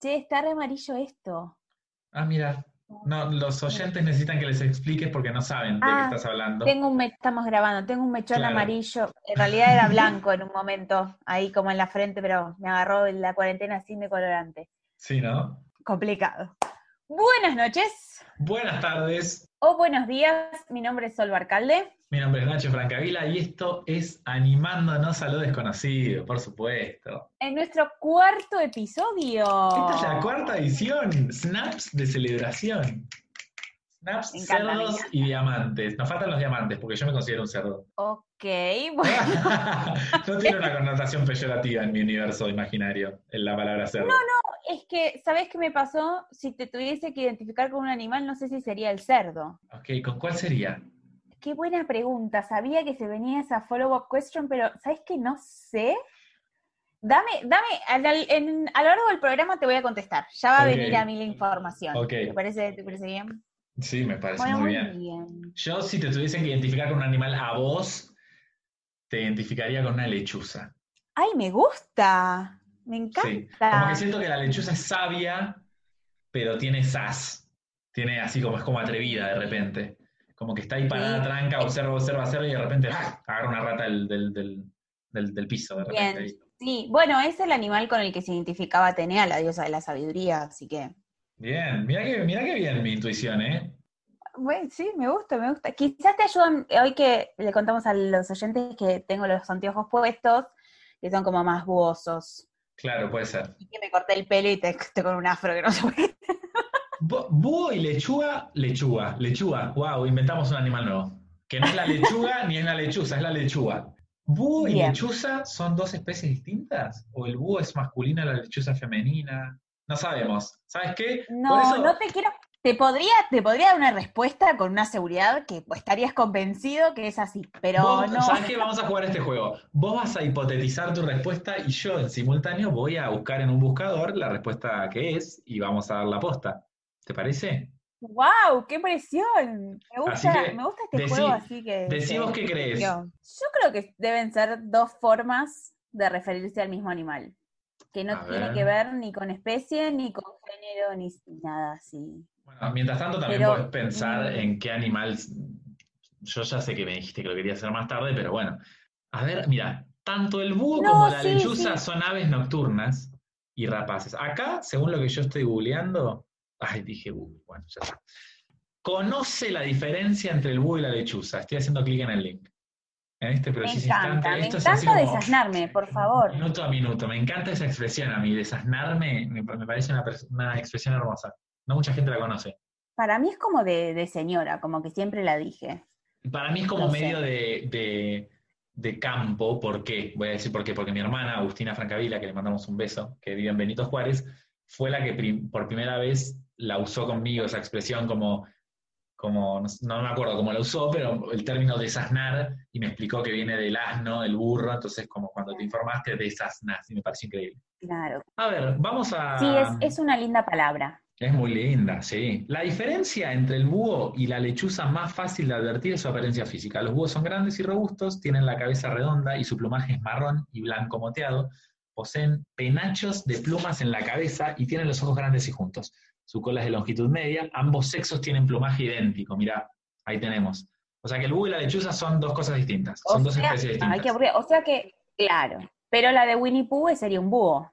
Che, está re amarillo esto. Ah, mira. No, los oyentes necesitan que les expliques porque no saben de qué Ah, estás hablando. Tengo un me- estamos grabando, tengo un mechón Claro. amarillo. En realidad era blanco en un momento, ahí como en la frente, pero me agarró la cuarentena sin decolorante. Sí, ¿no? Complicado. Buenas noches Buenas tardes. o buenos días. Mi nombre es Sol Barcalde. Mi nombre es Nacho Francavila y esto es Animándonos a lo Desconocido, por supuesto. En nuestro cuarto episodio. Esta es la cuarta edición. Snaps de celebración. Snaps, encanta, cerdos y diamantes. Nos faltan los diamantes porque yo me considero un cerdo. Ok, bueno. no tiene una connotación peyorativa en mi universo imaginario, en la palabra cerdo. Es que, ¿sabes qué me pasó? Si te tuviese que identificar con un animal, no sé si sería el cerdo. Ok, ¿con cuál sería? Qué buena pregunta. Sabía que se venía esa follow-up question, pero ¿sabes qué? No sé. Dame, dame, en- a lo largo del programa te voy a contestar. Ya va a venir a mí la información. Ok. ¿Te parece, ¿Te parece bien? Sí, me parece Bueno, muy bien. bien. Yo, si te tuviesen que identificar con un animal a vos, te identificaría con una lechuza. ¡Ay, me gusta! Me encanta. Sí. Como que siento que la lechuza es sabia, pero tiene sas. Tiene así como es como atrevida de repente. Como que está ahí parada, Sí. tranca, observa, observa, observa y de repente ¡ah! agarra una rata del, del, del, piso. De repente. Bien. Sí, bueno, es el animal con el que se identificaba Atenea, la diosa de la sabiduría, así que. Bien, mira que, mira que bien mi intuición, ¿eh? Bueno, sí, me gusta, me gusta. Quizás te ayudan, hoy que le contamos a los oyentes que tengo los anteojos puestos, que son como más buosos. Claro, puede ser. Y que me corté el pelo y te, te con un afro que no sé por qué. Búho y lechuga, lechuga, lechuga. Wow, inventamos un animal nuevo. Que no es la lechuga ni es la lechuza, es la lechuga. ¿Búho y lechuza son dos especies distintas? ¿O el búho es masculina, la lechuza femenina? No sabemos. ¿Sabes qué? Por No, eso- no te quiero. Te podría, te podría dar una respuesta con una seguridad que estarías convencido que es así, pero vos- no. ¿Sabes qué? Vamos a jugar este juego. Vos vas a hipotetizar tu respuesta y yo en simultáneo voy a buscar en un buscador la respuesta que es y vamos a dar la posta. ¿Te parece? ¡Wow! ¡Qué presión! Me gusta, que, me gusta este decí- juego, así que. decimos qué crees. Yo, creo que deben ser dos formas de referirse al mismo animal. Que no A tiene ver. que ver ni con especie, ni con género, ni nada así. Bueno, mientras tanto también Pero, puedes pensar mm. en qué animal. Yo ya sé que me dijiste que lo quería hacer más tarde, pero bueno. A ver, mira, tanto el búho No, como la sí, lechuza sí. son aves nocturnas y rapaces. Acá, según lo que yo estoy googleando, ay, dije búho, bueno, ya está. Conoce la diferencia entre el búho y la lechuza. Estoy haciendo clic en el link. En este Me preciso encanta, instante. me Esto es así encanta desasnarme, por favor. Minuto a minuto. Me encanta esa expresión a mí, desasnarme, me, me parece una, expresión hermosa. No mucha gente la conoce. Para mí es como de, de señora, como que siempre la dije. Para mí es como No medio de, de- de campo, ¿por qué? Voy a decir por qué, porque mi hermana Agustina Francavila, que le mandamos un beso, que vive en Benito Juárez, fue la que prim- por primera vez la usó conmigo, esa expresión como, como no, me acuerdo cómo la usó, pero el término desasnar, y me explicó que viene del asno, del burro, entonces como cuando te informaste, desasnas, y me pareció increíble. Claro. A ver, vamos a... Sí, es, es una linda palabra. Es muy linda, sí. La diferencia entre el búho y la lechuza más fácil de advertir es su apariencia física. Los búhos son grandes y robustos, tienen la cabeza redonda y su plumaje es marrón y blanco moteado. Poseen penachos de plumas en la cabeza y tienen los ojos grandes y juntos. Su cola es de longitud media. Ambos sexos tienen plumaje idéntico. Mirá, ahí tenemos. O sea que el búho y la lechuza son dos cosas distintas. O Son dos especies distintas. Ay, qué aburrido. O sea que, claro. Pero la de Winnie Pooh sería un búho.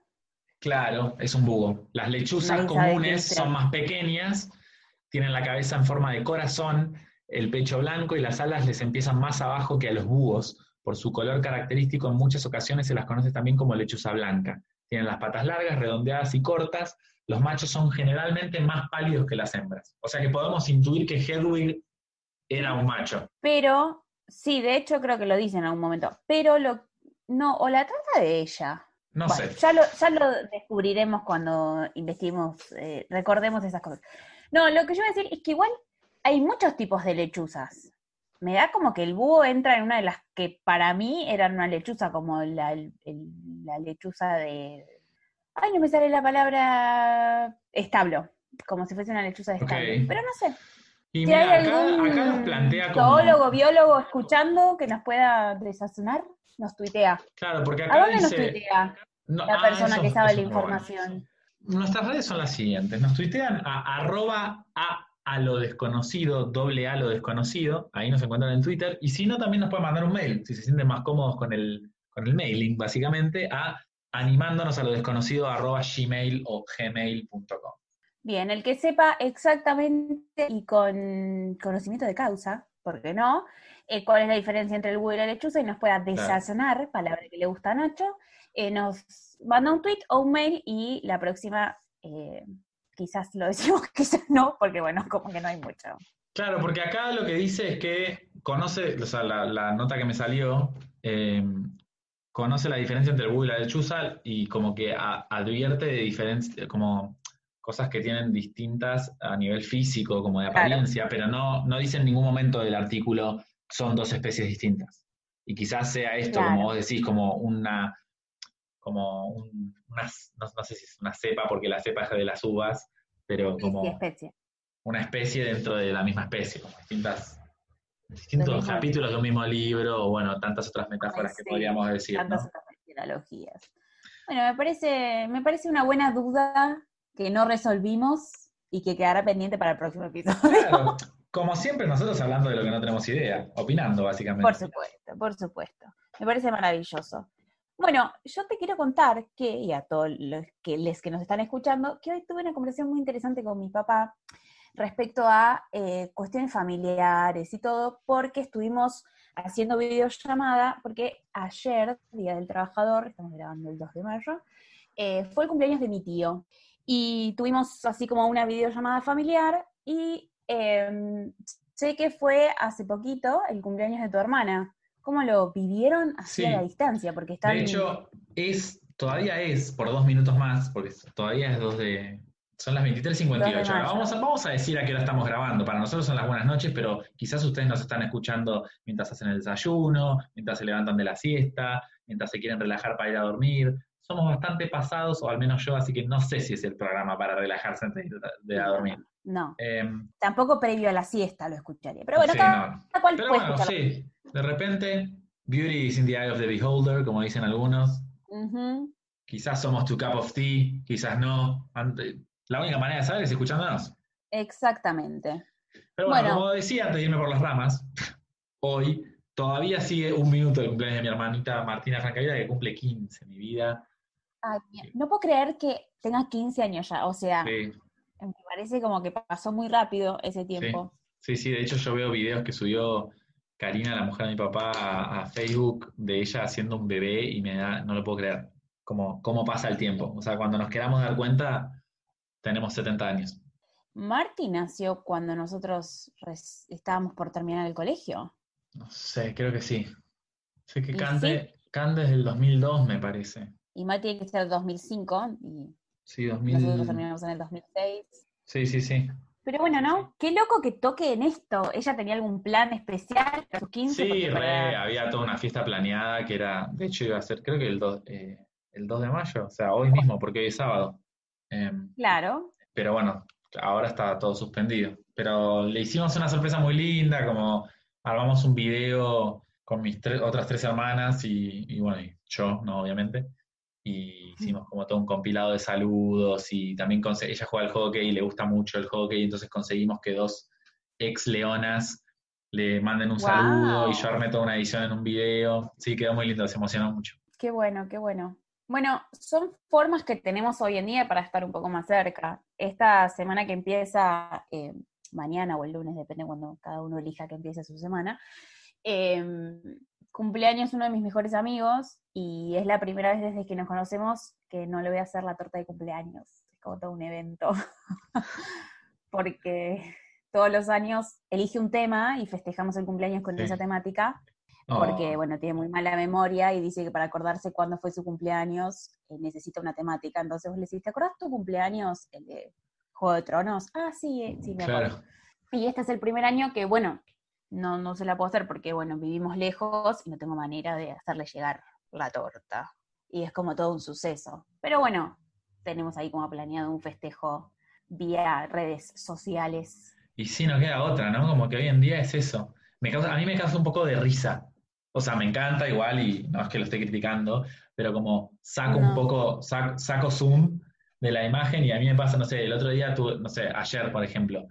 Claro, es un búho. Las lechuzas comunes son más pequeñas, tienen la cabeza en forma de corazón, el pecho blanco y las alas les empiezan más abajo que a los búhos. Por su color característico, en muchas ocasiones se las conoce también como lechuza blanca. Tienen las patas largas, redondeadas y cortas. Los machos son generalmente más pálidos que las hembras. O sea que podemos intuir que Hedwig era un macho. Pero, sí, de hecho creo que lo dice en algún momento. Pero lo, no, o la trata de ella. No Bueno, sé. ya lo, ya lo descubriremos cuando investiguemos, eh, recordemos esas cosas. No, lo que yo voy a decir es que igual hay muchos tipos de lechuzas. Me da como que el búho entra en una de las que para mí eran una lechuza, como la, el- la lechuza de... Ay, no me sale la palabra establo, como si fuese una lechuza de establo. Pero no sé, Y si mira, hay algún acá plantea como... zoólogo, biólogo escuchando que nos pueda desazonar, nos tuitea. Claro, porque ¿A acá dónde nos tuitea No, la ah, persona eso- que sabe la bueno. información? Nuestras redes son las siguientes. Nos tuitean a arroba a, a lo desconocido, doble a lo desconocido. Ahí nos encuentran en Twitter. Y si no, también nos pueden mandar un mail, si se sienten más cómodos con el, con el mailing, básicamente, a animándonos a lo desconocido arroba gmail o gmail.com. Bien, el que sepa exactamente y con conocimiento de causa, ¿por qué no? Eh, cuál es la diferencia entre el búho y la lechuza y nos pueda desazonar, palabra que le gusta a Nacho, eh, nos manda un tweet o un mail y la próxima eh, quizás lo decimos, quizás no, porque bueno, como que no hay mucho. Claro, porque acá lo que dice es que conoce, o sea, la, nota que me salió, conoce la diferencia entre el búho y la lechuza y como que advierte de diferencia, como cosas que tienen distintas a nivel físico, como de apariencia, pero no, no dice en ningún momento del artículo son dos especies distintas. Y quizás sea esto, como vos decís, como una, como una, no, sé si es una cepa, porque la cepa es de las uvas, pero como una especie dentro de la misma especie, como distintas, distintos capítulos de un mismo libro, o bueno, tantas otras metáforas que podríamos decir. Tantas otras analogías. Bueno, me parece, me parece una buena duda que no resolvimos y que quedará pendiente para el próximo episodio. Claro, como siempre nosotros hablando de lo que no tenemos idea, opinando básicamente. Por supuesto, por supuesto. Me parece maravilloso. Bueno, yo te quiero contar que, y a todos los que, les que nos están escuchando, que hoy tuve una conversación muy interesante con mi papá respecto a eh, cuestiones familiares y todo, porque estuvimos haciendo videollamada, porque ayer, Día del Trabajador, estamos grabando el 2 de mayo, eh, fue el cumpleaños de mi tío y tuvimos así como una videollamada familiar y em, sé que fue hace poquito el cumpleaños de tu hermana. ¿Cómo lo vivieron así a la distancia? Porque. De hecho, es, todavía es por dos minutos más, porque todavía es dos de... Son las 23.58. Vamos a, vamos a decir a qué hora estamos grabando. Para nosotros son las buenas noches, pero quizás ustedes nos están escuchando mientras hacen el desayuno, mientras se levantan de la siesta, mientras se quieren relajar para ir a dormir somos bastante pasados, o al menos yo, así que no sé si es el programa para relajarse antes de, dormir. No. Em, Tampoco previo a la siesta lo escucharía. Pero bueno, cada, cual Pero bueno, sí. De repente, beauty is in the eye of the beholder, como dicen algunos. Quizás somos tu cup of tea, quizás no. La única manera de saber es escuchándonos. Exactamente. Pero bueno, como decía antes de irme por las ramas, hoy todavía sigue un minuto el cumpleaños de mi hermanita Martina Francavida, que cumple 15, mi vida. No puedo creer que tenga 15 años ya, o sea, me parece como que pasó muy rápido ese tiempo. Sí. sí, de hecho yo veo videos que subió Karina, la mujer de mi papá, a, Facebook de ella haciendo un bebé y me da, no lo puedo creer, como, cómo pasa el tiempo. O sea, cuando nos queramos dar cuenta, tenemos 70 años. Marty nació cuando nosotros estábamos por terminar el colegio. No sé, creo que sí. Sé que Cande, Cande es del 2002, me parece. Y Mati tiene que ser el 2005. Y sí, 2000... Nosotros terminamos en el 2006. Sí, sí, sí. Pero bueno, ¿no? Qué loco que toque en esto. ¿Ella tenía algún plan especial para sus 15? Sí, había toda una fiesta planeada que era, de hecho iba a ser, creo que el 2, eh, el 2 de mayo, o sea, hoy mismo, porque hoy es sábado. Em, claro. Pero bueno, ahora está todo suspendido. Pero le hicimos una sorpresa muy linda, como armamos un video con mis otras tres hermanas y, bueno, y yo, ¿no? Obviamente y hicimos como todo un compilado de saludos y también ella juega al hockey y le gusta mucho el hockey, entonces conseguimos que dos ex leonas le manden un saludo y yo armé toda una edición en un video. Sí, quedó muy lindo, se emocionó mucho. Qué bueno, qué bueno. Bueno, son formas que tenemos hoy en día para estar un poco más cerca. Esta semana que empieza eh, mañana o el lunes, depende cuando cada uno elija que empiece su semana, eh, cumpleaños uno de mis mejores amigos y es la primera vez desde que nos conocemos que no le voy a hacer la torta de cumpleaños. Es como todo un evento. Porque todos los años elige un tema y festejamos el cumpleaños con esa temática. Porque, bueno, tiene muy mala memoria y dice que para acordarse cuándo fue su cumpleaños eh, necesita una temática. Entonces vos le decís, ¿te acordás tu cumpleaños? El de Juego de Tronos. Ah, sí, eh, sí, me acuerdo. Y este es el primer año que, bueno, no, no se la puedo hacer porque, bueno, vivimos lejos y no tengo manera de hacerle llegar la torta. Y es como todo un suceso. Pero bueno, tenemos ahí como planeado un festejo vía redes sociales. Y sí, no queda otra, ¿no? Como que hoy en día es eso. Me causa, a mí me causa un poco de risa. O sea, me encanta igual y no es que lo esté criticando, pero como saco un poco, saco, Zoom de la imagen y a mí me pasa, no sé, el otro día, tú, no sé, ayer, por ejemplo,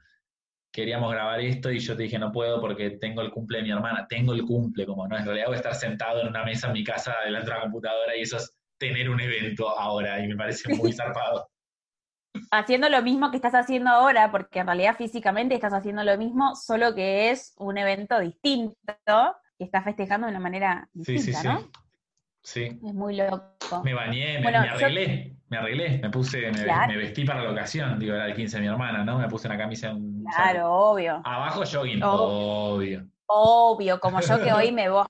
queríamos grabar esto y yo te dije no puedo porque tengo el cumple de mi hermana, tengo el cumple, como no, en realidad voy a estar sentado en una mesa en mi casa delante de la computadora y eso es tener un evento ahora y me parece muy zarpado. Haciendo lo mismo que estás haciendo ahora, porque en realidad físicamente estás haciendo lo mismo, solo que es un evento distinto y estás festejando de una manera distinta, sí, sí, ¿no? Sí. Sí. Es muy loco. Me bañé, me, Bueno, me yo- arreglé, me arreglé, me puse, me, Claro. me vestí para la ocasión, digo, era el 15 de mi hermana, ¿no? Me puse una camisa, un. Claro, obvio. Abajo jogging, obvio. Obvio, como yo que hoy me voy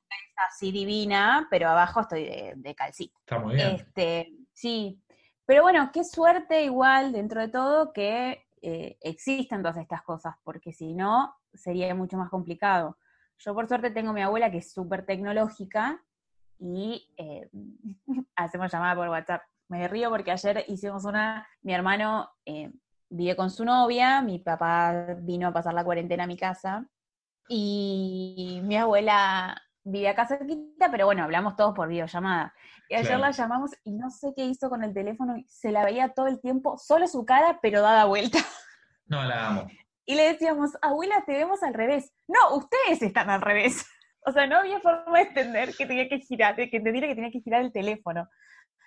así divina, pero abajo estoy de, de calcita. Está muy bien. Este, sí. Pero bueno, qué suerte igual dentro de todo que eh, existen todas estas cosas, porque si no, sería mucho más complicado. Yo por suerte tengo a mi abuela que es súper tecnológica y eh, hacemos llamada por WhatsApp. Me río porque ayer hicimos una, mi hermano eh, vive con su novia, mi papá vino a pasar la cuarentena a mi casa y mi abuela vive acá cerquita, pero bueno, hablamos todos por videollamada. Y ayer Claro. la llamamos y no sé qué hizo con el teléfono, se la veía todo el tiempo, solo su cara, pero dada vuelta. No, la amo. Y le decíamos, abuela, te vemos al revés. No, ustedes están al revés. O sea, no había forma de entender que tenía que girar, de que entendiera que tenía que girar el teléfono.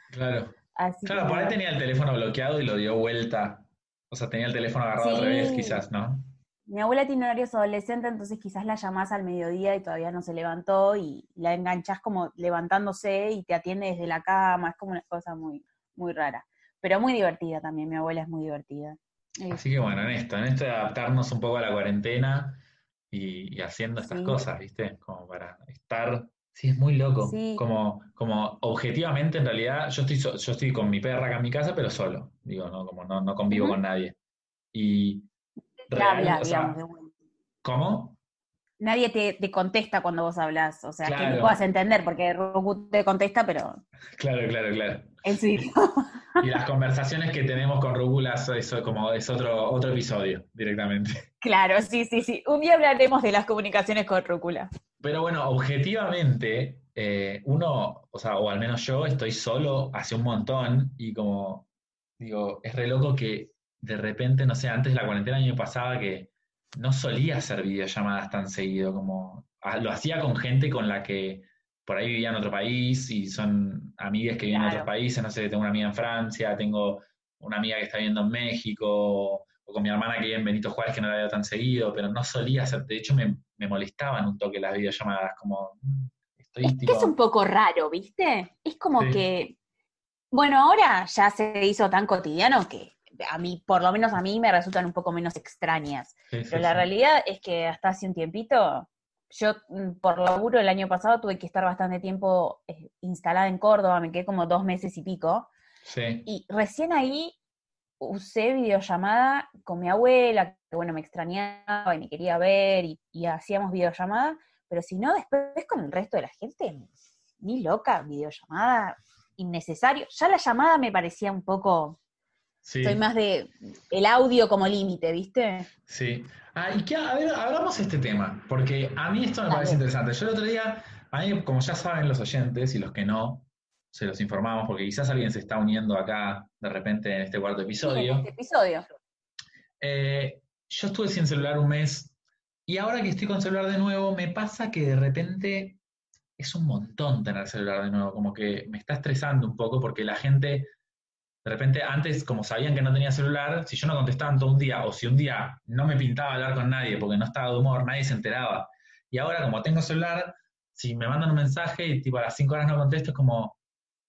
Claro. Así Claro, que, por ahí tenía el teléfono bloqueado y lo dio vuelta. O sea, tenía el teléfono agarrado al revés, Sí. quizás, ¿no? Mi abuela tiene horarios adolescentes, entonces quizás la llamás al mediodía y todavía no se levantó y la enganchás como levantándose y te atiende desde la cama, es como una cosa muy, muy rara. Pero muy divertida también, mi abuela es muy divertida. Así que bueno, en esto, en esto de adaptarnos un poco a la cuarentena y, y haciendo estas Sí. cosas, ¿viste? Como para estar. Sí, es muy loco. Sí. Como, como objetivamente, en realidad, yo estoy, so- yo estoy con mi perra acá en mi casa, pero solo. Digo, ¿no? Como no, no convivo con nadie. Y. real, habla, o sea, digamos. ¿Cómo? Nadie te, te contesta cuando vos hablas, o sea, que Claro. me puedas entender, porque Roku te contesta, pero Claro, claro, claro. En su idioma. Y las conversaciones que tenemos con Rúgulas, eso como es otro, otro episodio directamente. Claro, sí, sí, sí. Un día hablaremos de las comunicaciones con Rúcula. Pero bueno, objetivamente, eh, uno, o sea, o al menos yo, estoy solo hace un montón y como, digo, es re loco que de repente, no sé, antes de la cuarentena a mí me pasaba que no solía hacer videollamadas tan seguido, como ah, lo hacía con gente con la que por ahí vivía en otro país y son amigas que viven en otros países, no sé, tengo una amiga en Francia, tengo una amiga que está viviendo en México, o con mi hermana que vive en Benito Juárez que no la veo tan seguido, pero no solía hacer, de hecho me, me molestaban un toque las videollamadas, como mm, estoy Es que es un poco raro, ¿viste? Es como Sí. que, bueno, ahora ya se hizo tan cotidiano que a mí, por lo menos a mí, me resultan un poco menos extrañas. sí, sí, Pero la realidad es que hasta hace un tiempito, yo mm, por laburo el año pasado tuve que estar bastante tiempo eh, instalada en Córdoba, me quedé como dos meses y pico, Sí, y recién ahí usé videollamada con mi abuela, que bueno, me extrañaba y me quería ver, y, y hacíamos videollamada, pero si no, después con el resto de la gente, ni loca, videollamada, innecesario. Ya la llamada me parecía un poco, sí, soy más de el audio como límite, ¿viste? sí. Ah, y que, a ver, hablamos de este tema, porque a mí esto me parece interesante. Yo el otro día, a mí, como ya saben los oyentes y los que no, se los informamos, porque quizás alguien se está uniendo acá de repente en este cuarto Sí, en episodio. este episodio. Eh, yo estuve sin celular un mes y ahora que estoy con celular de nuevo, me pasa que de repente es un montón tener celular de nuevo, como que me está estresando un poco porque la gente, de repente antes, como sabían que no tenía celular, si yo no contestaba en todo un día o si un día no me pintaba hablar con nadie porque no estaba de humor, nadie se enteraba. Y ahora como tengo celular, si me mandan un mensaje y tipo a las 5 horas no contesto, es como,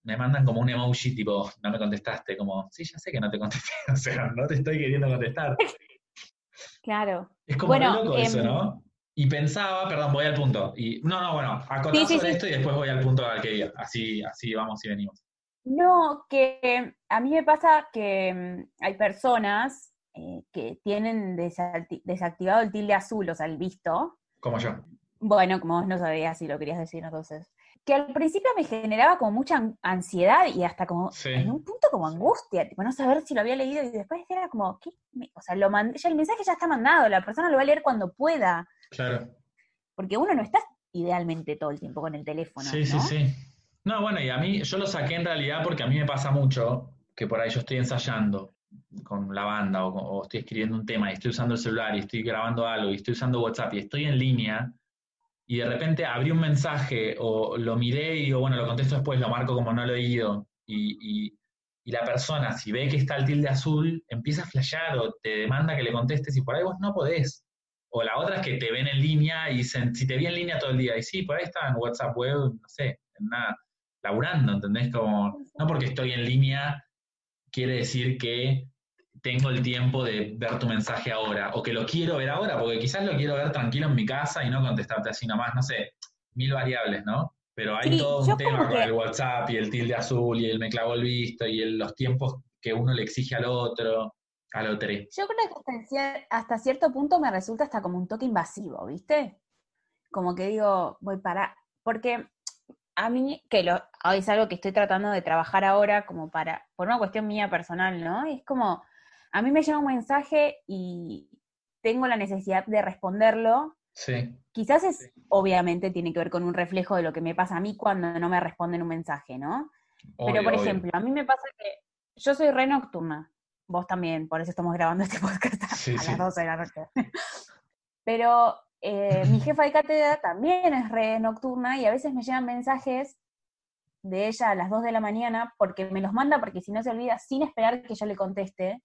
me mandan como un emoji tipo, no me contestaste, como, sí, ya sé que no te contesté, o sea, no te estoy queriendo contestar. Claro. Es como Bueno, re loco eso, em, ¿no? Y pensaba, perdón, voy al punto. Y, no, no, bueno, acotar Sí, sí, sobre sí. esto y después voy al punto al que iba. Así, así vamos y venimos. No, que a mí me pasa que mm, hay personas eh, que tienen desacti- desactivado el tilde azul, o sea, el visto. Como yo. Bueno, como vos no sabías si lo querías decir entonces. Que al principio me generaba como mucha an- ansiedad y hasta como, Sí. en un punto como angustia, tipo no saber si lo había leído y después era como, ¿qué? O sea, lo mandé, ya el mensaje ya está mandado, la persona lo va a leer cuando pueda, Claro. porque uno no está idealmente todo el tiempo con el teléfono, Sí, sí, sí. No, bueno, y a mí, yo lo saqué en realidad porque a mí me pasa mucho que por ahí yo estoy ensayando con la banda o, estoy escribiendo un tema y estoy usando el celular y estoy grabando algo y estoy usando WhatsApp y estoy en línea y de repente abrí un mensaje o lo miré y digo, bueno, lo contesto después, lo marco como no lo he oído y, y, y la persona, si ve que está el tilde azul, empieza a flashear o te demanda que le contestes y por ahí vos no podés. O la otra es que te ven en línea y dicen, si te vi en línea todo el día, y sí, por ahí estaba en WhatsApp web, no sé, en nada, laburando, ¿entendés? Como, no porque estoy en línea quiere decir que tengo el tiempo de ver tu mensaje ahora, o que lo quiero ver ahora, porque quizás lo quiero ver tranquilo en mi casa y no contestarte así nomás, no sé, mil variables, ¿no? Pero hay Sí, todo un tema con que- el WhatsApp y el tilde azul y el me clavo el visto y el- los tiempos que uno le exige al otro, al otro. Yo creo que hasta cierto punto me resulta hasta como un toque invasivo, ¿viste? Como que digo, voy para. Porque a mí, que lo, es algo que estoy tratando de trabajar ahora, como para. por una cuestión mía personal, ¿no? Es como. A mí me llega un mensaje y tengo la necesidad de responderlo. Sí, Quizás es, obviamente, tiene que ver con un reflejo de lo que me pasa a mí cuando no me responden un mensaje, ¿no? Pero, por obvio. ejemplo, a mí me pasa que yo soy re nocturna. Vos también, por eso estamos grabando este podcast a, Sí, a las 12 de la noche. Pero eh, mi jefa de cátedra también es re nocturna y a veces me llegan mensajes de ella a las 2 de la mañana porque me los manda porque si no se olvida sin esperar que yo le conteste.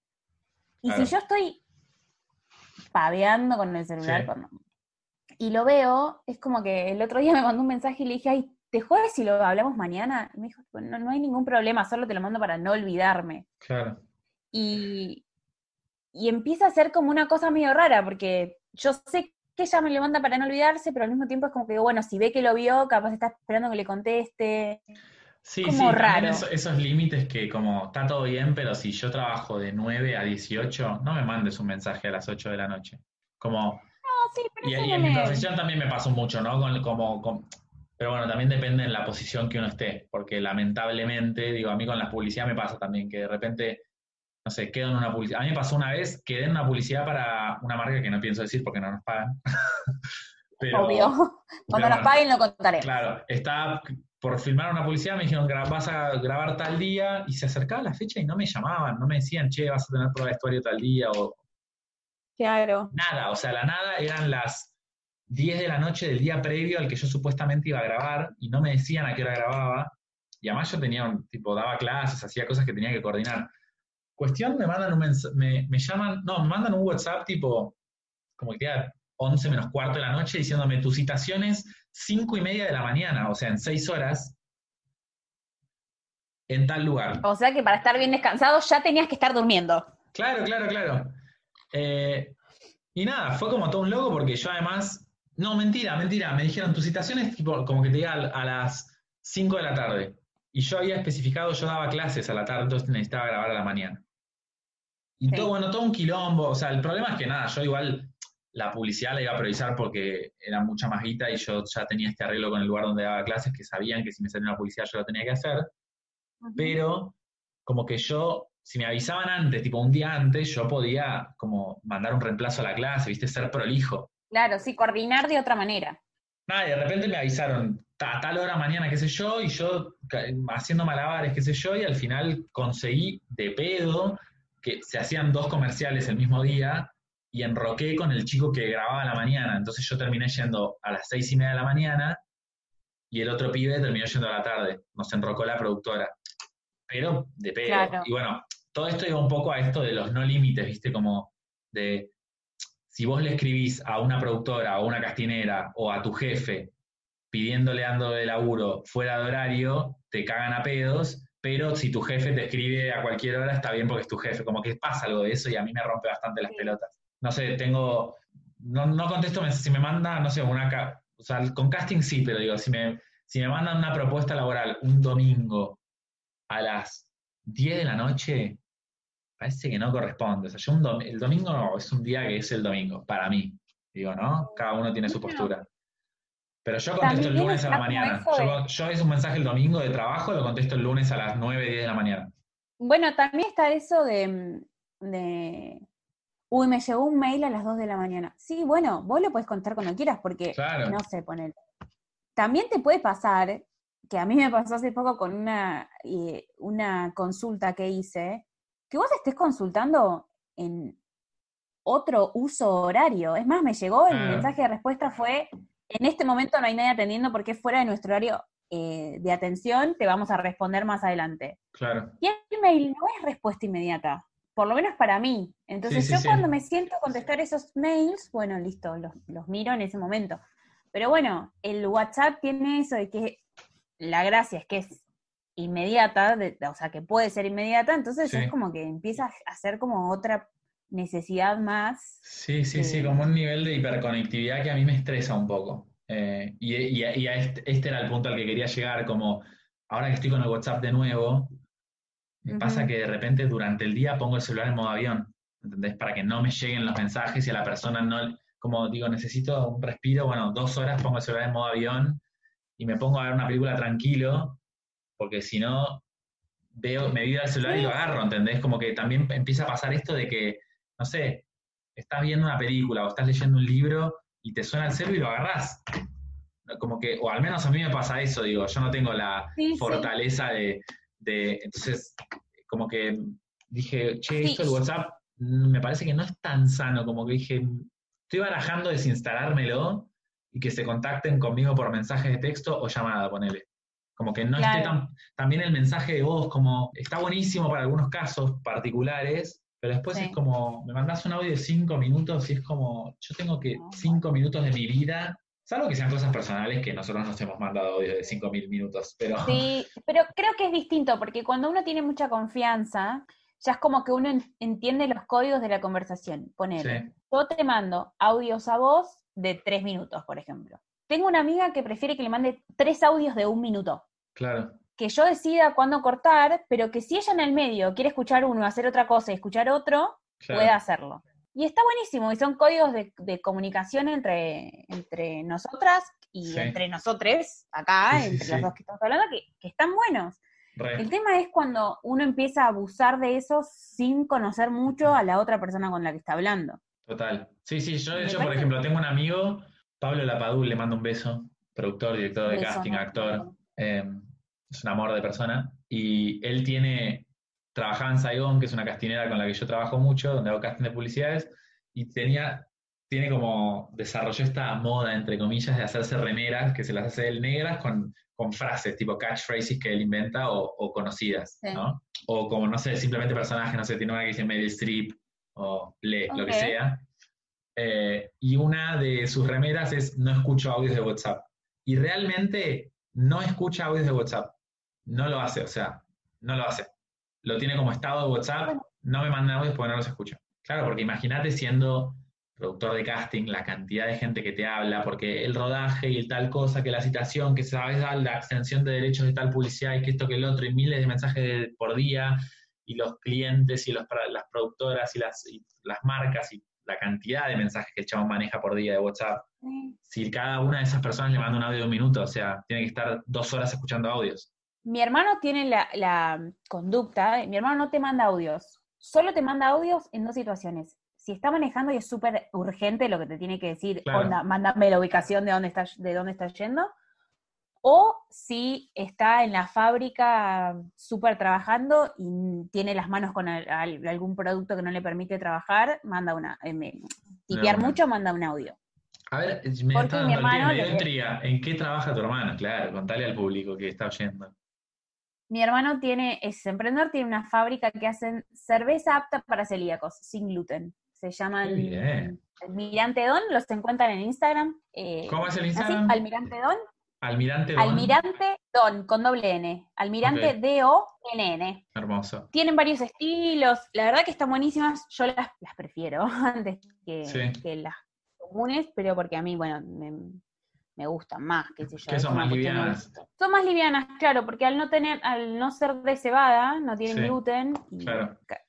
Y Claro. si yo estoy paveando con el celular Sí. cuando- y lo veo, es como que el otro día me mandó un mensaje y le dije, ay, ¿te jodes si lo hablamos mañana? Y me dijo, no, no hay ningún problema, solo te lo mando para no olvidarme. Claro. Y, y empieza a ser como una cosa medio rara, porque yo sé que ella me lo manda para no olvidarse, pero al mismo tiempo es como que, bueno, si ve que lo vio, capaz está esperando que le conteste. Sí, como sí, raro. eso- esos límites que como está todo bien, pero si yo trabajo de 9 a 18, no me mandes un mensaje a las 8 de la noche. Como, No, sí, pero y, y en mi profesión también me pasó mucho, ¿no? Con, como, con- pero bueno, también depende en la posición que uno esté, porque lamentablemente, digo, a mí con la publicidad me pasa también, que de repente, no sé, quedo en una publicidad. A mí me pasó una vez, quedé en una publicidad para una marca que no pienso decir porque no nos pagan. Pero- Obvio. Cuando nos bueno. paguen lo contaré. Claro, estaba por filmar una publicidad, me dijeron, "Gra- vas a grabar tal día, y se acercaba la fecha y no me llamaban, no me decían, che, vas a tener prueba de vestuario tal día, o Claro. nada, o sea, la nada eran las 10 de la noche del día previo al que yo supuestamente iba a grabar, y no me decían a qué hora grababa, y además yo tenía un, tipo, daba clases, hacía cosas que tenía que coordinar. Cuestión, me mandan un me, me llaman, no, me mandan un WhatsApp tipo, como que queda 11 menos cuarto de la noche, diciéndome, tu citación es 5 y media de la mañana, o sea, en 6 horas, en tal lugar. O sea que para estar bien descansado ya tenías que estar durmiendo. Claro, claro, claro. Eh, y nada, fue como todo un loco porque yo además, no, mentira, mentira, me dijeron, tu citación es tipo, como que te diga a, a las 5 de la tarde. Y yo había especificado, yo daba clases a la tarde, entonces necesitaba grabar a la mañana. Y Sí. todo, bueno, todo un quilombo. O sea, el problema es que nada, yo igual la publicidad la iba a priorizar porque era mucha más guita y yo ya tenía este arreglo con el lugar donde daba clases que sabían que si me salía una publicidad yo lo tenía que hacer pero como que yo, si me avisaban antes, tipo un día antes, yo podía como mandar un reemplazo a la clase, viste, ser prolijo. Claro, sí, coordinar de otra manera. Nada, y de repente me avisaron a tal hora mañana, qué sé yo, y yo haciendo malabares, qué sé yo, y al final conseguí de pedo que se hacían dos comerciales el mismo día y enroqué con el chico que grababa a la mañana. Entonces yo terminé yendo a las seis y media de la mañana y el otro pibe terminó yendo a la tarde. Nos enrocó la productora. Pero de pedo. Claro. Y bueno, todo esto iba un poco a esto de los no límites, ¿viste? Como de si vos le escribís a una productora o una castinera o a tu jefe pidiéndole ando de laburo fuera de horario, te cagan a pedos, pero si tu jefe te escribe a cualquier hora está bien porque es tu jefe, como que pasa algo de eso y a mí me rompe bastante las pelotas. No sé, tengo, no, no contesto, si me manda, no sé, una, ca- o sea, con casting sí, pero digo, si me, si me mandan una propuesta laboral un domingo a las 10 de la noche, parece que no corresponde. O sea, yo un dom- el domingo no, es un día que es el domingo, para mí. Digo, ¿no? Cada uno tiene su postura. Pero yo contesto el lunes a la mañana. Yo, yo es un mensaje el domingo de trabajo, lo contesto el lunes a las 9, 10 de la mañana. Bueno, también está eso de, de, uy, me llegó un mail a las 2 de la mañana. Sí, bueno, vos lo podés contar cuando quieras, porque, Claro. no sé, poner. También te puede pasar que a mí me pasó hace poco con una, eh, una consulta que hice, que vos estés consultando en otro uso horario. Es más, me llegó el mensaje de respuesta fue, en este momento no hay nadie atendiendo porque es fuera de nuestro horario eh, de atención, te vamos a responder más adelante. Claro. Y el mail no es respuesta inmediata, por lo menos para mí. Entonces yo cuando me siento a contestar esos mails, bueno, listo, los, los miro en ese momento. Pero bueno, el WhatsApp tiene eso de que la gracia es que es inmediata, o sea, que puede ser inmediata, entonces es como que empieza a ser como otra necesidad más. Sí, sí, sí, como un nivel de hiperconectividad que a mí me estresa un poco. Eh, y, este, este, era el punto al que quería llegar, como ahora que estoy con el WhatsApp de nuevo, me pasa que de repente durante el día pongo el celular en modo avión, ¿entendés? Para que no me lleguen los mensajes y a la persona no, como digo, necesito un respiro, bueno, dos horas pongo el celular en modo avión y me pongo a ver una película tranquilo, porque si no, veo, me vivo el celular y lo agarro, ¿entendés? Como que también empieza a pasar esto de que, no sé, estás viendo una película o estás leyendo un libro y te suena el celular y lo agarrás. Como que, o al menos a mí me pasa eso, digo, yo no tengo la fortaleza De, de, entonces, como que dije, che, esto del WhatsApp me parece que no es tan sano, como que dije, estoy barajando desinstalármelo y que se contacten conmigo por mensaje de texto o llamada, ponele. Como que no esté tan, también el mensaje de voz, como está buenísimo para algunos casos particulares, pero después es como, me mandas un audio de cinco minutos y es como, yo tengo que cinco minutos de mi vida, salvo que sean cosas personales que nosotros nos hemos mandado audios de cinco mil minutos, pero... Sí, pero creo que es distinto, porque cuando uno tiene mucha confianza, ya es como que uno entiende los códigos de la conversación. Poner, yo te mando audios a voz de tres minutos, por ejemplo. Tengo una amiga que prefiere que le mande tres audios de un minuto. Claro. Que yo decida cuándo cortar, pero que si ella en el medio quiere escuchar uno, hacer otra cosa y escuchar otro, pueda hacerlo. Y está buenísimo, y son códigos de, comunicación entre, entre nosotras y entre nosotros, acá, entre los dos que estamos hablando, que, están buenos. El tema es cuando uno empieza a abusar de eso sin conocer mucho a la otra persona con la que está hablando. Total. Sí, sí, yo hecho, por ejemplo, tengo un amigo, Pablo Lapadul, le mando un beso, productor, director de casting, actor, em, es un amor de persona, y él tiene, trabajaba en Saigon, que es una castinera con la que yo trabajo mucho, donde hago casting de publicidades, y tenía, tiene como, desarrolló esta moda, entre comillas, de hacerse remeras, que se las hace él negras, con, con frases, tipo catchphrases que él inventa o, conocidas, ¿no? O como, no sé, simplemente personajes, no sé, tiene una que dice Meryl Streep, o lee, lo que sea. Eh, y una de sus remeras es no escucho audios de WhatsApp. Y realmente no escucha audios de WhatsApp. No lo hace, o sea, no lo hace. Lo tiene como estado de WhatsApp, no me manda audios porque no los escucho. Claro, porque imagínate siendo productor de casting, la cantidad de gente que te habla, porque el rodaje y el tal cosa, que la citación, que sabes la extensión de derechos de tal publicidad y que esto que el otro, y miles de mensajes por día, y los clientes y los, las productoras y las, las marcas y la cantidad de mensajes que el chabón maneja por día de WhatsApp. Si cada una de esas personas le manda un audio de un minuto, o sea, tiene que estar dos horas escuchando audios. Mi hermano tiene la, la conducta, mi hermano no te manda audios, solo te manda audios en dos situaciones. Si está manejando y es súper urgente lo que te tiene que decir, onda, mándame la ubicación de dónde estás, de dónde estás yendo, o si está en la fábrica súper trabajando y tiene las manos con algún producto que no le permite trabajar, manda una, eh, tipear mucho, manda un audio. A ver, me, está, mi hermano ¿En qué trabaja tu hermano? Claro, contale al público que está oyendo. Mi hermano tiene, es emprendedor, tiene una fábrica que hacen cerveza apta para celíacos, sin gluten. Se llaman Almirante Don, los encuentran en Instagram. Eh, ¿Cómo es el Instagram? Almirante Don, Almirante Don. Almirante Don, con doble N. Almirante D-O-N-N. Hermoso. Tienen varios estilos. La verdad que están buenísimas. Yo las, prefiero antes que, las comunes, pero porque a mí, bueno, me, gustan más, qué sé yo. Que son más livianas. Son más livianas, claro, porque al no tener, al no ser de cebada, no tienen gluten y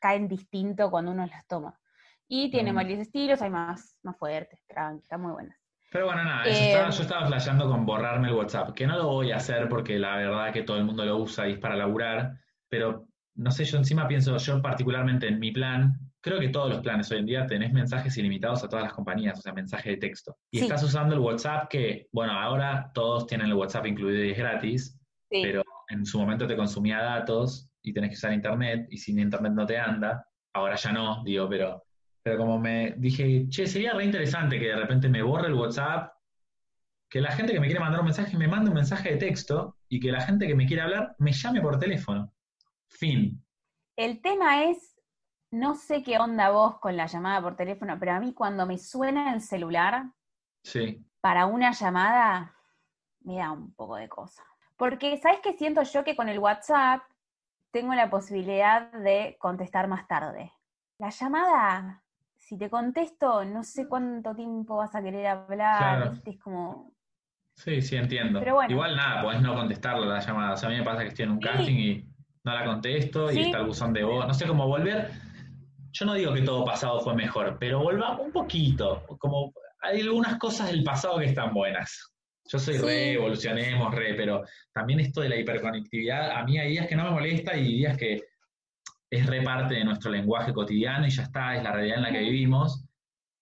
caen distinto cuando uno las toma. Y tienen mm. varios estilos, hay más, más fuertes, están muy buenas. Pero bueno, nada, yo estaba eh, flasheando con borrarme el WhatsApp, que no lo voy a hacer porque la verdad que todo el mundo lo usa y es para laburar, pero no sé, yo encima pienso, yo particularmente en mi plan, creo que todos los planes hoy en día tenés mensajes ilimitados a todas las compañías, o sea, mensaje de texto. Y estás usando el WhatsApp que, bueno, ahora todos tienen el WhatsApp incluido y es gratis, pero en su momento te consumía datos y tenés que usar internet, y sin internet no te anda, ahora ya no, digo, pero, pero como me dije, che, sería re interesante que de repente me borre el WhatsApp, que la gente que me quiere mandar un mensaje me mande un mensaje de texto y que la gente que me quiere hablar me llame por teléfono. Fin. El tema es, no sé qué onda vos con la llamada por teléfono, pero a mí cuando me suena el celular Sí. para una llamada, me da un poco de cosa. Porque, ¿sabes qué siento yo que con el WhatsApp tengo la posibilidad de contestar más tarde? La llamada, si te contesto, no sé cuánto tiempo vas a querer hablar. Es como, Sí, sí, entiendo. Pero bueno. Igual nada, podés no contestarle la llamada. O sea, a mí me pasa que estoy en un Sí. casting y no la contesto y está el buzón de voz. No sé cómo volver. Yo no digo que todo pasado fue mejor, pero volvamos un poquito. Como hay algunas cosas del pasado que están buenas. Yo soy Sí. re, evolucionemos re, pero también esto de la hiperconectividad, a mí hay días que no me molesta y días que es re parte de nuestro lenguaje cotidiano y ya está, es la realidad en la que vivimos,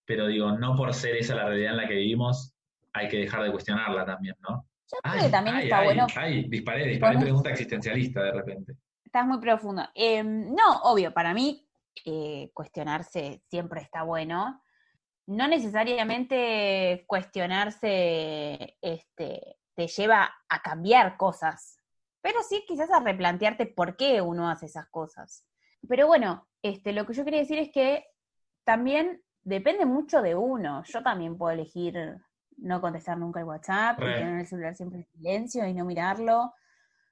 pero digo, no por ser esa la realidad en la que vivimos, hay que dejar de cuestionarla también, ¿no? yo creo que también está ay, bueno ay, disparé, disparé pregunta existencialista de repente. Estás muy profundo. Eh, no, obvio, para mí eh, cuestionarse siempre está bueno. No necesariamente cuestionarse este, te lleva a cambiar cosas, pero sí quizás a replantearte por qué uno hace esas cosas. Pero bueno, este, lo que yo quería decir es que también depende mucho de uno. Yo también puedo elegir no contestar nunca el WhatsApp y tener el celular siempre en silencio y no mirarlo.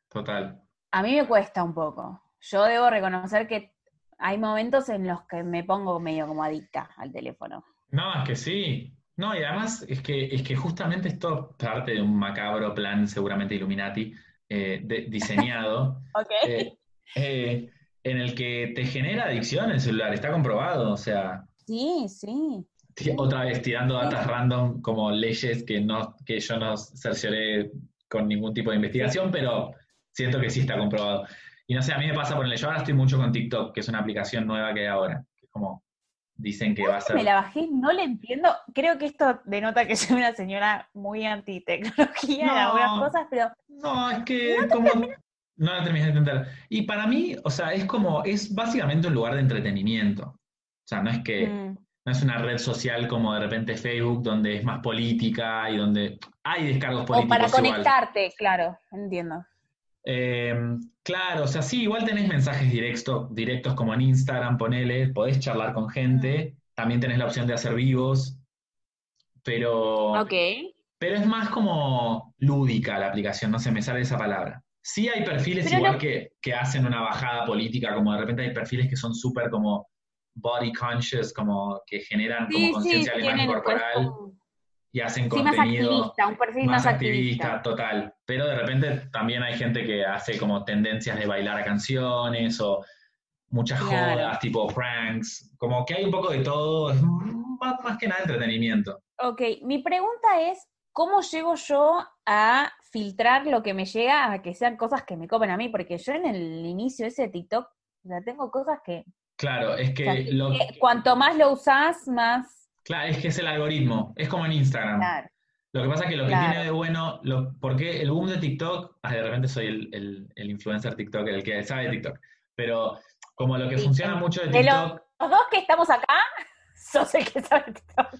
Total. A mí me cuesta un poco. Yo debo reconocer que hay momentos en los que me pongo medio como adicta al teléfono. No, es que sí. No, y además es que, es que justamente esto parte de un macabro plan, seguramente Illuminati, eh, de- diseñado, Ok. eh, eh, en el que te genera adicción el celular, está comprobado. O sea, Sí, sí. otra vez tirando datas random como leyes que, no, que yo no cercioré con ningún tipo de investigación, pero siento que sí está comprobado. Y no sé, a mí me pasa ponerle, yo ahora estoy mucho con TikTok, que es una aplicación nueva que hay ahora, que es como dicen que va a ser... Me la bajé, no le entiendo. Creo que esto denota que soy una señora muy antitecnología en No. algunas cosas, pero No, es que como... No la terminé de entender. Y para mí, o sea, es como, es básicamente un lugar de entretenimiento. O sea, no es que... mm, No es una red social como de repente Facebook, donde es más política y donde hay descargos o políticos para igual. conectarte, claro, entiendo. Eh, claro, o sea, sí, igual tenés mensajes directos, directos como en Instagram, ponele, podés charlar con gente, también tenés la opción de hacer vivos, pero, Ok. pero es más como lúdica la aplicación, no se me sale esa palabra. Sí hay perfiles Pero igual no- que, que hacen una bajada política, como de repente hay perfiles que son súper como body conscious, como que generan como Sí, sí, conciencia de la imagen tienen pues, corporal y hacen sí, más contenido activista, un perfil más más, activista, activista. total. Pero de repente también hay gente que hace como tendencias de bailar a canciones o muchas Claro. jodas, tipo pranks. Como que hay un poco de todo, es más, más que nada entretenimiento. Ok, mi pregunta es, ¿cómo llego yo a filtrar lo que me llega a que sean cosas que me copen a mí? Porque yo en el inicio ese de TikTok, o sea, tengo cosas que, Claro, es o que, sea, lo, cuanto más lo usás, más... claro, es que es el algoritmo, es como en Instagram. Claro. Lo que pasa es que lo que Claro. tiene de bueno, lo, porque el boom de TikTok, ah, de repente soy el, el- el influencer TikToker, el que sabe de TikTok, pero como lo que Sí, funciona sí. mucho de TikTok Los dos que estamos acá, sos el que sabe TikTok.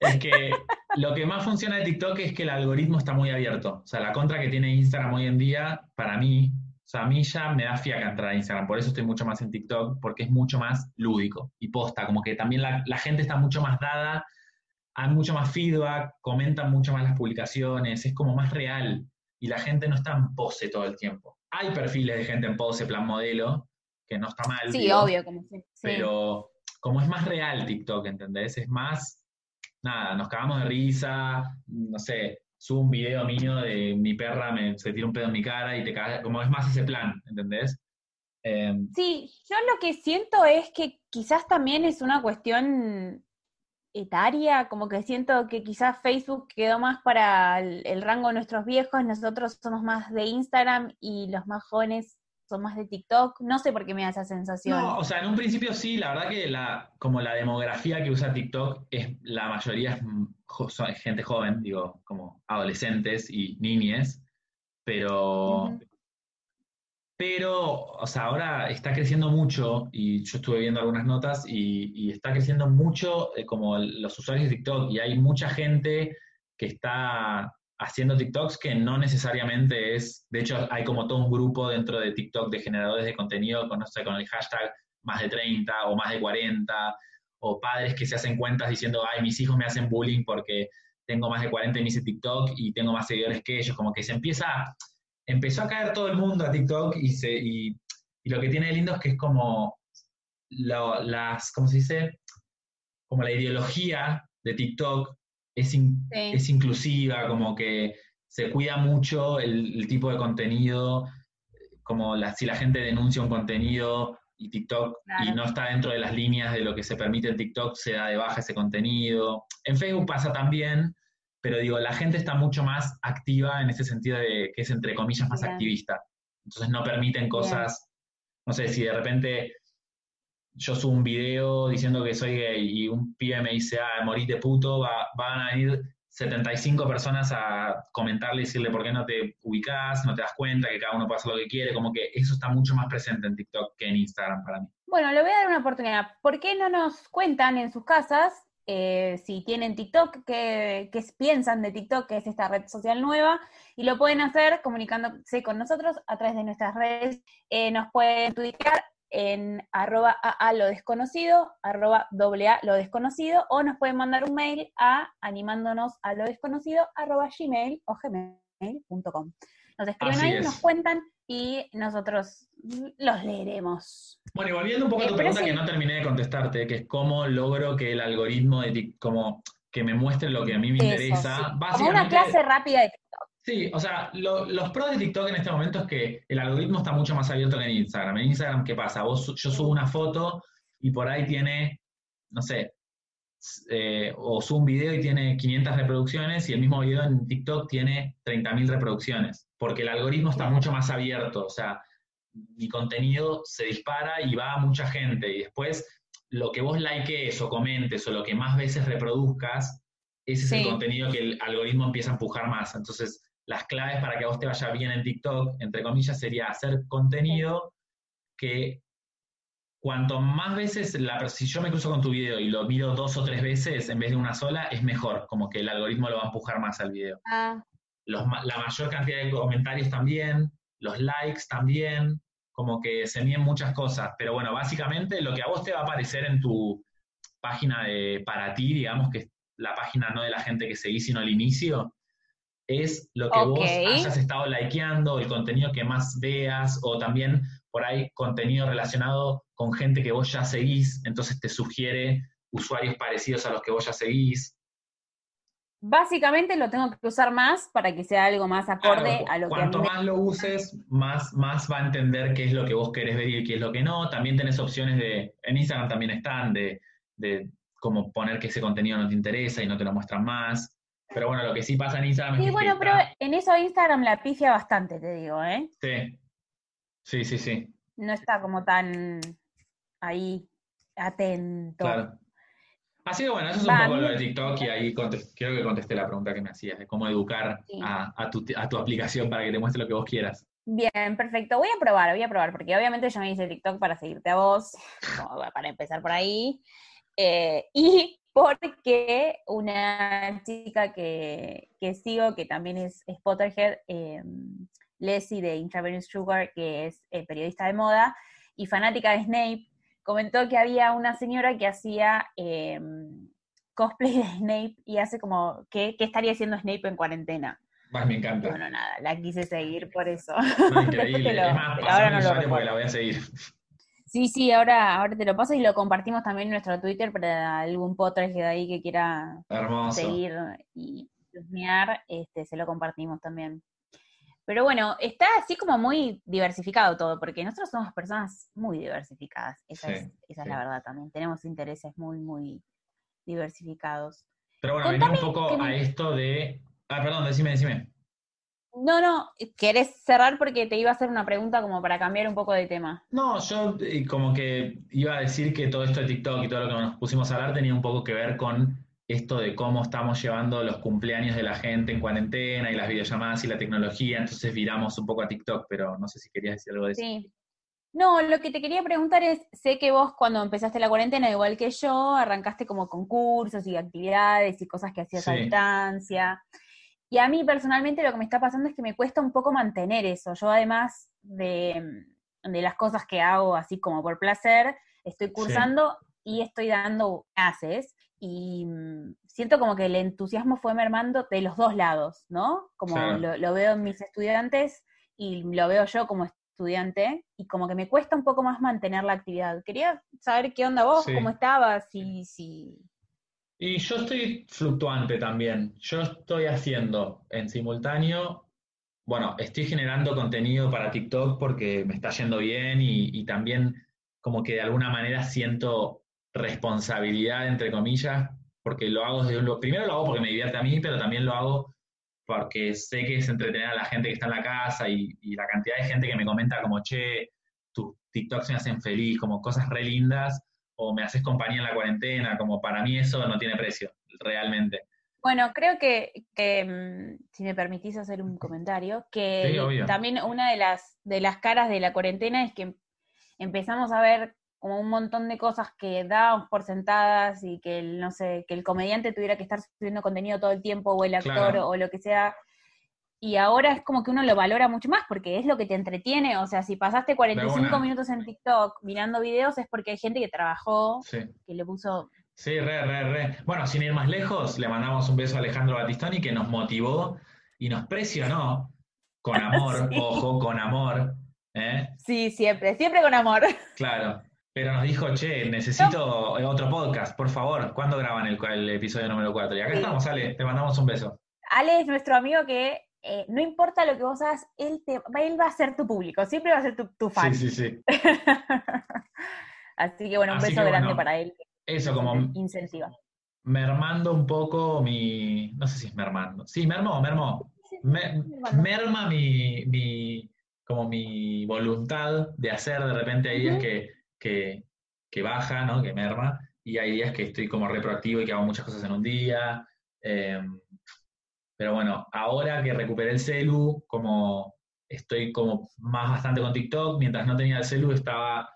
Es que lo que más funciona de TikTok es que el algoritmo está muy abierto. O sea, la contra que tiene Instagram hoy en día, para mí, o sea, a mí ya me da fiaca entrar a Instagram. Por eso estoy mucho más en TikTok, porque es mucho más lúdico y posta. Como que también la, la gente está mucho más dada, hay mucho más feedback, comentan mucho más las publicaciones, es como más real. Y la gente no está en pose todo el tiempo. Hay perfiles de gente en pose, plan modelo, que no está mal. Sí, digo, obvio, como sí. pero como es más real TikTok, ¿entendés? Es más, nada, nos cagamos de risa, no sé, subo un video mío de mi perra me, se tira un pedo en mi cara y te cagas, como es más ese plan, ¿entendés? Eh, Sí, yo lo que siento es que quizás también es una cuestión etaria, como que siento que quizás Facebook quedó más para el, el rango de nuestros viejos, nosotros somos más de Instagram y los más jóvenes son más de TikTok. No sé por qué me da esa sensación. no, o sea, en un principio sí, la verdad que la, como la demografía que usa TikTok es, la mayoría es mm, jo- gente joven, digo, como adolescentes y niñes, pero, pero, o sea, ahora está creciendo mucho, y yo estuve viendo algunas notas, y, está creciendo mucho eh, como los usuarios de TikTok, y hay mucha gente que está haciendo TikToks que no necesariamente es, de hecho hay como todo un grupo dentro de TikTok de generadores de contenido con, no sé, con el hashtag más de 30 o más de 40, o padres que se hacen cuentas diciendo, ay, mis hijos me hacen bullying porque tengo más de 40 y me hice TikTok y tengo más seguidores que ellos, como que se empieza, empezó a caer todo el mundo a TikTok y, se, y, lo que tiene de lindo es que es como las, ¿cómo se dice? Como la ideología de TikTok es, es inclusiva, como que se cuida mucho el, tipo de contenido, como la, si la gente denuncia un contenido y TikTok y no está dentro de las líneas de lo que se permite en TikTok, se da de baja ese contenido. En Facebook pasa también, pero digo, la gente está mucho más activa en ese sentido de que es entre comillas más activista. Entonces no permiten cosas, no sé, si de repente yo subo un video diciendo que soy gay y un pibe me dice, ah, morite puto, van a ir 75 personas a comentarle y decirle por qué no te ubicas, no te das cuenta, que cada uno puede hacer lo que quiere, como que eso está mucho más presente en TikTok que en Instagram para mí. Bueno, le voy a dar una oportunidad. ¿Por qué no nos cuentan en sus casas eh, si tienen TikTok, qué, qué, piensan de TikTok, que es esta red social nueva, y lo pueden hacer comunicándose con nosotros a través de nuestras redes. Eh, nos pueden tuitear en arroba a lo desconocido, arroba doble a lo desconocido, o nos pueden mandar un mail a animándonos a lo desconocido, arroba gmail o gmail.com. Nos escriben ahí, nos cuentan y nosotros los leeremos. Bueno, y volviendo un poco a tu eh, pregunta que no terminé de contestarte, que es cómo logro que el algoritmo de como que me muestre lo que a mí me interesa. Como una clase rápida de Sí, o sea, los pros de TikTok en este momento es que el algoritmo está mucho más abierto que en Instagram. En Instagram, ¿qué pasa? Vos, yo subo una foto y por ahí tiene, no sé, eh, o subo un video y tiene 500 reproducciones y el mismo video en TikTok tiene 30.000 reproducciones, porque el algoritmo está mucho más abierto, o sea, mi contenido se dispara y va a mucha gente y después lo que vos likees o comentes o lo que más veces reproduzcas, ese es el contenido que el algoritmo empieza a empujar más. Entonces, las claves para que a vos te vaya bien en TikTok, entre comillas, sería hacer contenido que cuanto más veces, la, si yo me cruzo con tu video y lo miro dos o tres veces en vez de una sola, es mejor, como que el algoritmo lo va a empujar más al video. Ah. la mayor cantidad de comentarios también, los likes también, como que se miden muchas cosas, pero bueno, básicamente lo que a vos te va a aparecer en tu página de para ti, digamos que es la página no de la gente que seguís, sino el inicio, es lo que vos hayas estado likeando, el contenido que más veas, o también por ahí contenido relacionado con gente que vos ya seguís, entonces te sugiere usuarios parecidos a los que vos ya seguís. Básicamente lo tengo que usar más para que sea algo más acorde a lo que... Cuanto más lo uses, más, más va a entender qué es lo que vos querés ver y qué es lo que no. También tenés opciones de, en Instagram también están, de, de como poner que ese contenido no te interesa y no te lo muestran más. Pero bueno, lo que sí pasa en Instagram sí, bueno, pero en eso Instagram la pifia bastante, te digo, ¿eh? Sí. Sí, sí, sí. No está como tan ahí atento. Claro. Así que bueno, eso es un poco lo de TikTok y ahí creo que contesté la pregunta que me hacías, de cómo educar a, tu, a tu aplicación para que te muestre lo que vos quieras. Bien, perfecto. Voy a probar, voy a probar, porque obviamente yo me hice TikTok para seguirte a vos, para empezar por ahí. Eh, y porque una chica que, sigo, que también es, Potterhead, eh, Leslie de Intravenous Sugar, que es eh, periodista de moda y fanática de Snape, comentó que había una señora que hacía eh, cosplay de Snape y hace como, ¿qué, estaría haciendo Snape en cuarentena? Más me encanta. Bueno, nada, la quise seguir por eso. increíble. ahora no lo porque la voy a seguir. Sí, sí, ahora, ahora te lo paso y lo compartimos también en nuestro Twitter para algún potre de ahí que quiera seguir y chusmear, este, se lo compartimos también. Pero bueno, está así como muy diversificado todo, porque nosotros somos personas muy diversificadas, esa, es, esa es la verdad también. Tenemos intereses muy, muy diversificados. Pero bueno, venimos un poco a esto de... Ah, perdón, decime, decime. No, no, ¿querés cerrar porque te iba a hacer una pregunta como para cambiar un poco de tema? No, yo eh, como que iba a decir que todo esto de TikTok y todo lo que nos pusimos a hablar tenía un poco que ver con esto de cómo estamos llevando los cumpleaños de la gente en cuarentena y las videollamadas y la tecnología, entonces viramos un poco a TikTok, pero no sé si querías decir algo de eso. Sí. No, lo que te quería preguntar es, sé que vos cuando empezaste la cuarentena, igual que yo, arrancaste como concursos y actividades y cosas que hacías a distancia. Y a mí personalmente lo que me está pasando es que me cuesta un poco mantener eso. Yo además de, de las cosas que hago así como por placer, estoy cursando y estoy dando clases y mm, siento como que el entusiasmo fue mermando de los dos lados, ¿no? Como lo, veo en mis estudiantes y lo veo yo como estudiante y como que me cuesta un poco más mantener la actividad. Quería saber qué onda vos, cómo estabas, si, si... Y yo estoy fluctuante también. Yo estoy haciendo en simultáneo, bueno, estoy generando contenido para TikTok porque me está yendo bien y, y también como que de alguna manera siento responsabilidad, entre comillas, porque lo hago desde lo, primero lo hago porque me divierte a mí, pero también lo hago porque sé que es entretener a la gente que está en la casa y, la cantidad de gente que me comenta como, che, tus TikToks me hacen feliz, como cosas re lindas, o me haces compañía en la cuarentena, como para mí eso no tiene precio, realmente. Bueno, creo que, mm, si me permitís hacer un comentario, que también una de las, de las caras de la cuarentena es que empezamos a ver como un montón de cosas que dábamos por sentadas y que, el, no sé, que el comediante tuviera que estar subiendo contenido todo el tiempo o el actor o lo que sea. Y ahora es como que uno lo valora mucho más porque es lo que te entretiene. O sea, si pasaste 45 minutos en TikTok mirando videos es porque hay gente que trabajó, que le puso... Sí, re, re, re. Bueno, sin ir más lejos, le mandamos un beso a Alejandro Batistoni que nos motivó y nos presionó con amor, ojo, con amor. ¿eh? Sí, siempre, siempre con amor. Claro, pero nos dijo, che, necesito otro podcast, por favor. ¿Cuándo graban el, episodio número 4? Y acá estamos, Ale, te mandamos un beso. Ale es nuestro amigo que eh, no importa lo que vos hagas, él, te, él va a ser tu público, siempre va a ser tu, fan. Sí, sí, sí. Así que bueno, un beso grande para él. Eso, como incentiva. Mermando un poco mi. No sé si es mermando. Sí, mermó, mermó. merma mi, mi, como mi voluntad de hacer de repente hay días que que, baja, ¿no? que merma, y hay días que estoy como reproactivo y que hago muchas cosas en un día. Em, pero bueno, ahora que recuperé el celu, como estoy como más bastante con TikTok, mientras no tenía el celu estaba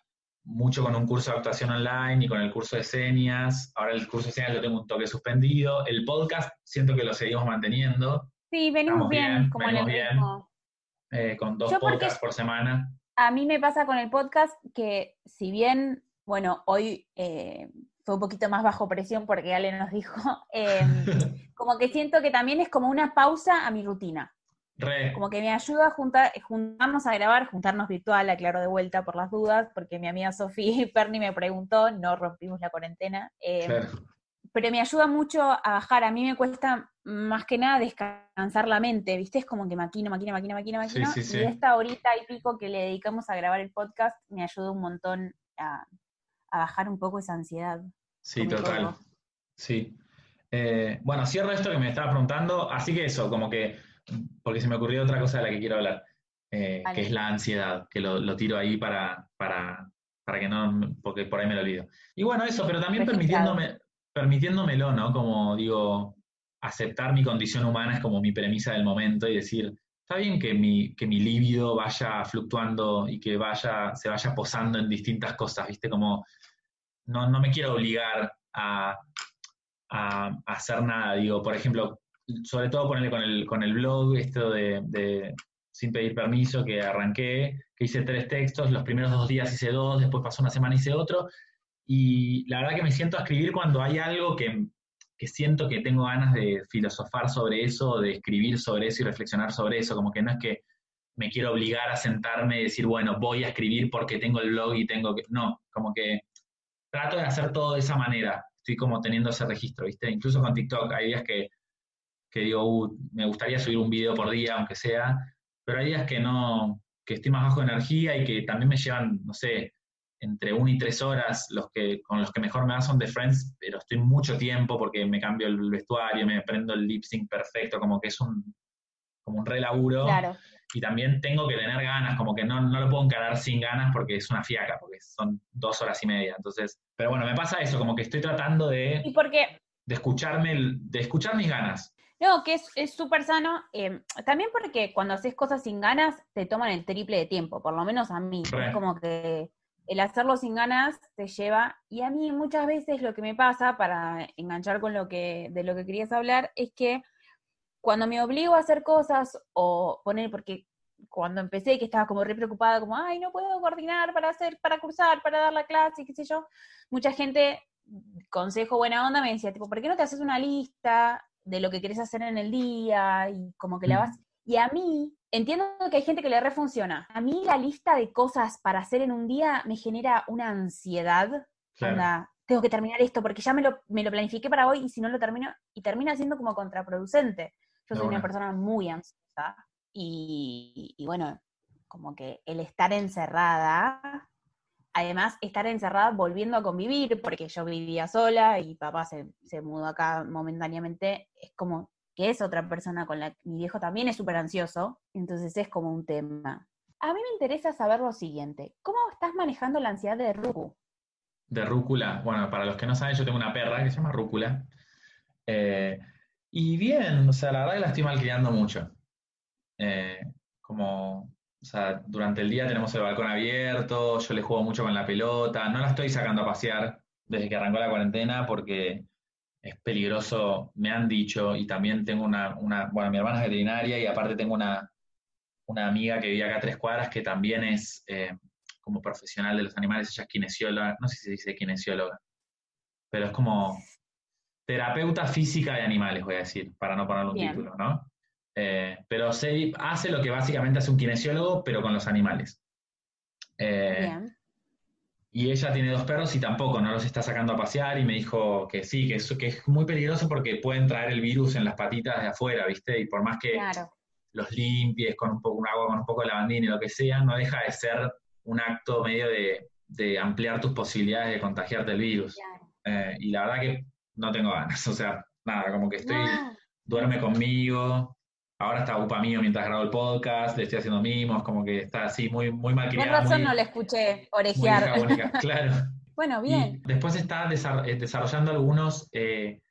mucho con un curso de actuación online y con el curso de señas. Ahora el curso de señas lo tengo un toque suspendido. El podcast siento que lo seguimos manteniendo. Sí, venimos bien, como en el eh, con dos podcasts por semana a mí me pasa con el podcast que si bien, bueno, hoy eh, fue un poquito más bajo presión porque Ale nos dijo, em, como que siento que también es como una pausa a mi rutina. Como que me ayuda a juntar, juntarnos a grabar, juntarnos virtual, aclaro de vuelta por las dudas, porque mi amiga Sofía Perni me preguntó, no rompimos la cuarentena. Em, pero me ayuda mucho a bajar. A mí me cuesta más que nada descansar la mente, ¿viste? Es como que maquino, maquino, maquino, maquino, maquino. Y esta horita y pico que le dedicamos a grabar el podcast me ayuda un montón a, bajar un poco esa ansiedad. Sí, total. Sí. Eh, bueno, cierro esto que me estaba preguntando, así que eso, como que, porque se me ocurrió otra cosa de la que quiero hablar, eh, que es la ansiedad, que lo, tiro ahí para, para, para que no, porque por ahí me lo olvido. Y bueno, eso, pero también permitiéndome, permitiéndomelo, ¿no? Como digo, aceptar mi condición humana es como mi premisa del momento y decir, está bien que mi, que mi vaya fluctuando y que vaya, se vaya posando en distintas cosas, ¿viste? Como no, no me quiero obligar a, a, hacer nada, digo, por ejemplo, sobre todo ponerle con el, con el blog, esto de, de, sin pedir permiso, que arranqué, que hice tres textos, los primeros dos días hice dos, después pasó una semana hice otro, y la verdad que me siento a escribir cuando hay algo que, siento que tengo ganas de filosofar sobre eso, de escribir sobre eso y reflexionar sobre eso, como que no es que me quiero obligar a sentarme y decir, bueno, voy a escribir porque tengo el blog y tengo que... No, como que trato de hacer todo de esa manera, estoy como teniendo ese registro, ¿viste? Incluso con TikTok hay días que, que digo, uh, me gustaría subir un video por día, aunque sea, pero hay días que no, que estoy más bajo de energía y que también me llevan, no sé, entre una y tres horas, los que, con los que mejor me va son de Friends, pero estoy mucho tiempo porque me cambio el vestuario, me prendo el lip sync perfecto, como que es un, como un relaburo. Claro. Y también tengo que tener ganas, como que no, no lo puedo encarar sin ganas porque es una fiaca, porque son dos horas y media. Entonces, pero bueno, me pasa eso, como que estoy tratando de, ¿Y porque de escucharme, de escuchar mis ganas. No, que es súper sano. eh, también porque cuando haces cosas sin ganas, te toman el triple de tiempo, por lo menos a mí. Re. Es como que el hacerlo sin ganas te lleva. Y a mí muchas veces lo que me pasa, para enganchar con lo que, de lo que querías hablar, es que cuando me obligo a hacer cosas, o poner, porque cuando empecé que estaba como re preocupada, como, ay, no puedo coordinar para hacer, para cursar, para dar la clase, qué sé yo, mucha gente, consejo buena onda, me decía, tipo, ¿por qué no te haces una lista de lo que querés hacer en el día? Y como que la Mm. vas... Y a mí, entiendo que hay gente que le refunciona. A mí la lista de cosas para hacer en un día me genera una ansiedad. Claro. Onda, tengo que terminar esto porque ya me lo, me lo planifiqué para hoy y si no lo termino, y termina siendo como contraproducente. Yo soy una una. persona muy ansiosa y, y bueno, como que el estar encerrada, además estar encerrada volviendo a convivir, porque yo vivía sola y papá se, se mudó acá momentáneamente, es como que es otra persona con la mi viejo también es súper ansioso, entonces es como un tema. A mí me interesa saber lo siguiente, ¿cómo estás manejando la ansiedad de Ruku? de rúcula. Bueno, para los que no saben, yo tengo una perra que se llama rúcula. Eh, y bien, o sea, la verdad que la estoy malcriando mucho. Eh, como, o sea, durante el día tenemos el balcón abierto, yo le juego mucho con la pelota, no la estoy sacando a pasear desde que arrancó la cuarentena porque es peligroso, me han dicho, y también tengo una, una bueno, mi hermana es veterinaria y aparte tengo una, una amiga que vive acá a tres cuadras que también es... eh, como profesional de los animales, ella es kinesióloga, no sé si se dice kinesióloga, pero es como terapeuta física de animales, voy a decir, para no ponerle un Bien. título, ¿no? Eh, pero se, hace lo que básicamente hace un kinesiólogo, pero con los animales. Eh, Bien. Y ella tiene dos perros y tampoco, no los está sacando a pasear y me dijo que sí, que, eso, que es muy peligroso porque pueden traer el virus en las patitas de afuera, ¿viste? Y por más que Claro, los limpies con un poco un agua, con un poco de lavandina y lo que sea, no deja de ser un acto medio de, de ampliar tus posibilidades de contagiarte el virus. claro. Eh, y la verdad que no tengo ganas, o sea, nada, como que estoy, duerme conmigo, ahora está upa mío mientras grabo el podcast, le estoy haciendo mimos, como que está así muy, muy con criada, razón muy, no le escuché orejear. claro. Bueno, Y bien. después está eh, desarrollando algunos, eh,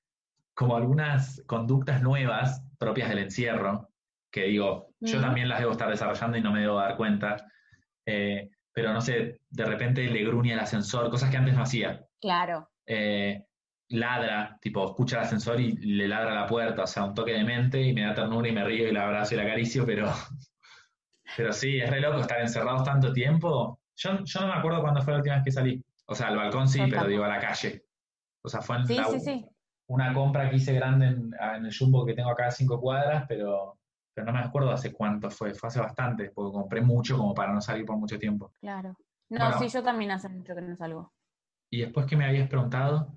como algunas conductas nuevas propias del encierro, que digo, yo también las debo estar desarrollando y no me debo dar cuenta. Eh, pero no sé, de repente le gruñe el ascensor, cosas que antes no hacía. Claro. Eh, ladra, tipo, escucha el ascensor y le ladra a la puerta, o sea, un toque de mente y me da ternura y me río y la abrazo y la acaricio, pero, pero sí, es re loco estar encerrados tanto tiempo. Yo, yo no me acuerdo cuándo fue la última vez que salí. O sea, al balcón sí, pero digo a la calle. O sea, fue en Sí, la- sí, sí. una compra que hice grande en, en el Jumbo que tengo acá a cinco cuadras, pero, pero no me acuerdo hace cuánto fue, fue hace bastante, porque compré mucho como para no salir por mucho tiempo. Claro. No, Bueno. sí, yo también hace mucho que no salgo. Y después que me habías preguntado,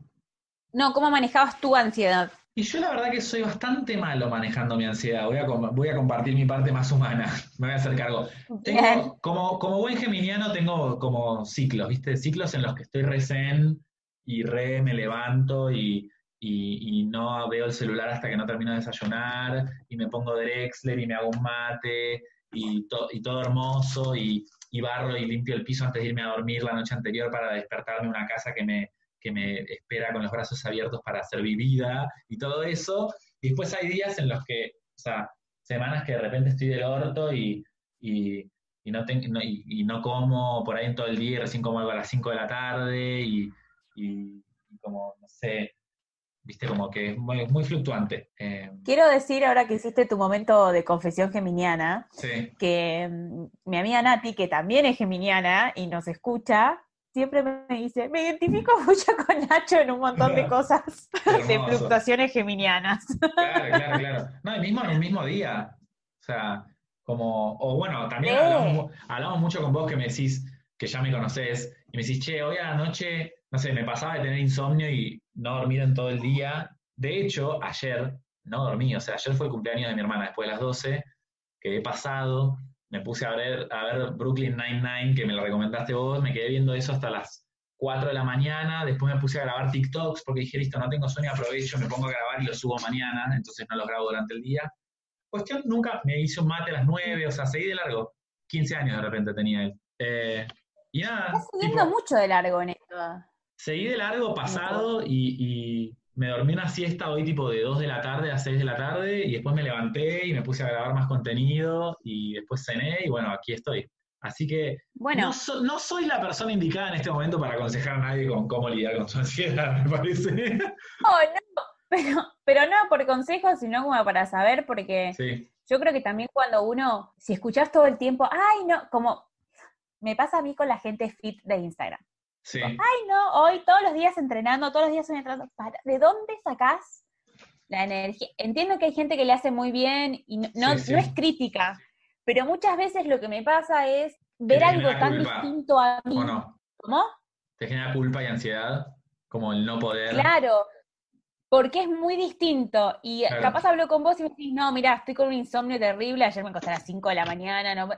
No, ¿cómo manejabas tu ansiedad? y yo la verdad que soy bastante malo manejando mi ansiedad, voy a, com- voy a compartir mi parte más humana, me voy a hacer cargo. Tengo, como, como buen geminiano tengo como ciclos, ¿viste? Ciclos en los que estoy re zen y re me levanto y, y- y no veo el celular hasta que no termino de desayunar y me pongo Drexler y me hago un mate y, to- y todo hermoso y, y barro y limpio el piso antes de irme a dormir la noche anterior para despertarme en una casa que me, que me espera con los brazos abiertos para ser vivida y todo eso. Y después hay días en los que, o sea, semanas que de repente estoy del orto y, y, y no, ten- no- y, y no como por ahí en todo el día y recién como algo a las 5 de la tarde y, como, no sé, viste, como que es muy, muy fluctuante. Eh, Quiero decir, ahora que hiciste tu momento de confesión geminiana, sí, que mm, mi amiga Nati, que también es geminiana y nos escucha, siempre me dice, me identifico mucho con Nacho en un montón de cosas de fluctuaciones geminianas. Claro, claro, claro. No, y mismo en un mismo día. O sea, como, o bueno, también hablamos mucho con vos que me decís, que ya me conocés, y me decís, che, hoy a la noche, no sé, me pasaba de tener insomnio y no dormir en todo el día. De hecho, ayer no dormí, o sea, ayer fue el cumpleaños de mi hermana después de las 12, quedé pasado, me puse a ver, a ver Brooklyn Nine-Nine, que me lo recomendaste vos, me quedé viendo eso hasta las 4 de la mañana, después me puse a grabar TikToks porque dije, listo, no tengo sueño, aprovecho, me pongo a grabar y lo subo mañana, entonces no los grabo durante el día. Cuestión, nunca me un mate a las 9, o sea, seguí de largo. 15 años de repente tenía él. Eh, y nada, Estás tipo, siguiendo mucho de largo en esto. seguí de largo pasado y, y- me dormí una siesta hoy tipo de 2 de la tarde a 6 de la tarde y después me levanté y me puse a grabar más contenido y después cené y bueno, aquí estoy. Así que bueno. no, soy la persona indicada en este momento para aconsejar a nadie con cómo lidiar con su ansiedad, me parece. Oh, no, pero, pero no por consejos, sino como para saber, porque yo creo que también cuando uno, si escuchas todo el tiempo, ay, no, como me pasa a mí con la gente fit de Instagram. Sí. Ay, no, hoy todos los días entrenando, todos los días entrenando. ¿De dónde sacás la energía? Entiendo que hay gente que le hace muy bien y no, no, es crítica, pero muchas veces lo que me pasa es ver algo tan distinto a mí. ¿Cómo? ¿Te genera culpa y ansiedad? Como el no poder. Claro, porque es muy distinto. Y capaz hablo con vos y me decís, no, mira, estoy con un insomnio terrible, ayer me acosté a las 5 de la mañana, no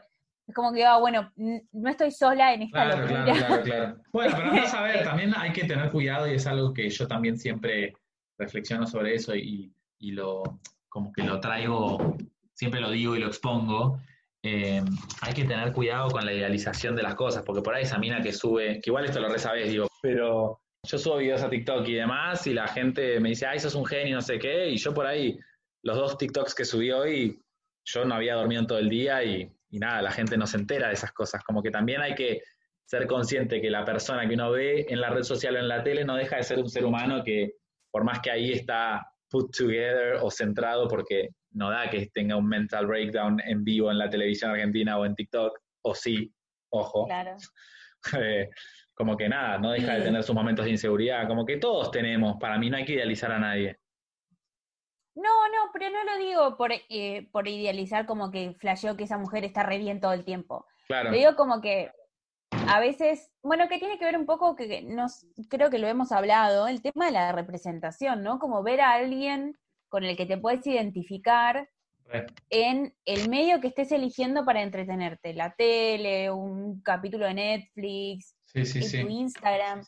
es como que, ah, bueno, no estoy sola en esta claro, Claro, claro, claro. Bueno, pero no saber, también hay que tener cuidado y es algo que yo también siempre reflexiono sobre eso y, y lo, como que lo traigo, siempre lo digo y lo expongo. Eh, hay que tener cuidado con la idealización de las cosas, porque por ahí esa mina que sube, que igual esto lo resabés, digo, pero yo subo videos a TikTok y demás, y la gente me dice, ay, sos un genio, no sé qué, y yo por ahí, los dos TikToks que subí hoy, yo no había dormido en todo el día y y nada, la gente no se entera de esas cosas. Como que también hay que ser consciente que la persona que uno ve en la red social o en la tele no deja de ser un ser humano que, por más que ahí está put together o centrado, porque no da que tenga un mental breakdown en vivo en la televisión argentina o en TikTok, o sí, ojo. Claro. Eh, como que nada, no deja de tener sus momentos de inseguridad, como que todos tenemos, para mí no hay que idealizar a nadie. No, no, pero no lo digo por, eh, por idealizar como que flasheó que esa mujer está re bien todo el tiempo. Claro. Lo digo como que a veces, bueno, que tiene que ver un poco, que nos, creo que lo hemos hablado, el tema de la representación, ¿no? Como ver a alguien con el que te puedes identificar en el medio que estés eligiendo para entretenerte, la tele, un capítulo de Netflix, tu Instagram.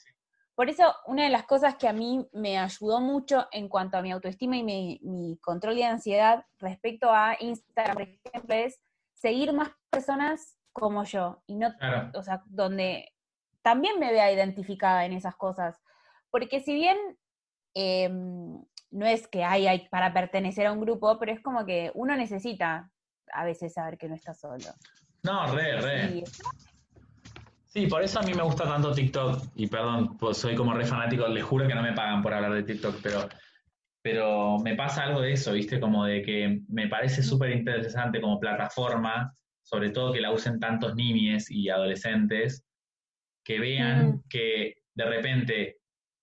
Por eso, una de las cosas que a mí me ayudó mucho en cuanto a mi autoestima y mi, control de ansiedad respecto a Instagram, por ejemplo, es seguir más personas como yo. Y no, o sea, donde también me vea identificada en esas cosas. Porque si bien em, no es que hay, hay para pertenecer a un grupo, pero es como que uno necesita a veces saber que no está solo. No, re, re. Sí, por eso a mí me gusta tanto TikTok. Y perdón, pues soy como re fanático, les juro que no me pagan por hablar de TikTok, pero, pero me pasa algo de eso, ¿viste? Como de que me parece súper interesante como plataforma, sobre todo que la usen tantos niñes y adolescentes, que vean mm. que de repente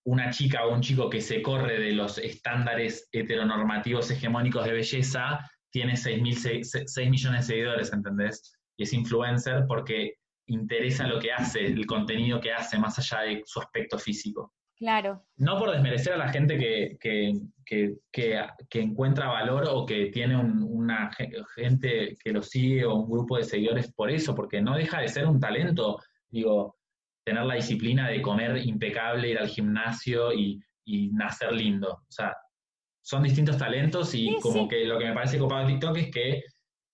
una chica o un chico que se corre de los estándares heteronormativos hegemónicos de belleza tiene 6, 6 millones de seguidores, ¿entendés? Y es influencer porque interesa lo que hace, el contenido que hace, más allá de su aspecto físico. Claro. No por desmerecer a la gente que, que, que, encuentra valor o que tiene una gente que lo sigue o un grupo de seguidores por eso, porque no deja de ser un talento, digo, tener la disciplina de comer impecable, ir al gimnasio y, nacer lindo. O sea, son distintos talentos y como que lo que me parece copado de TikTok es que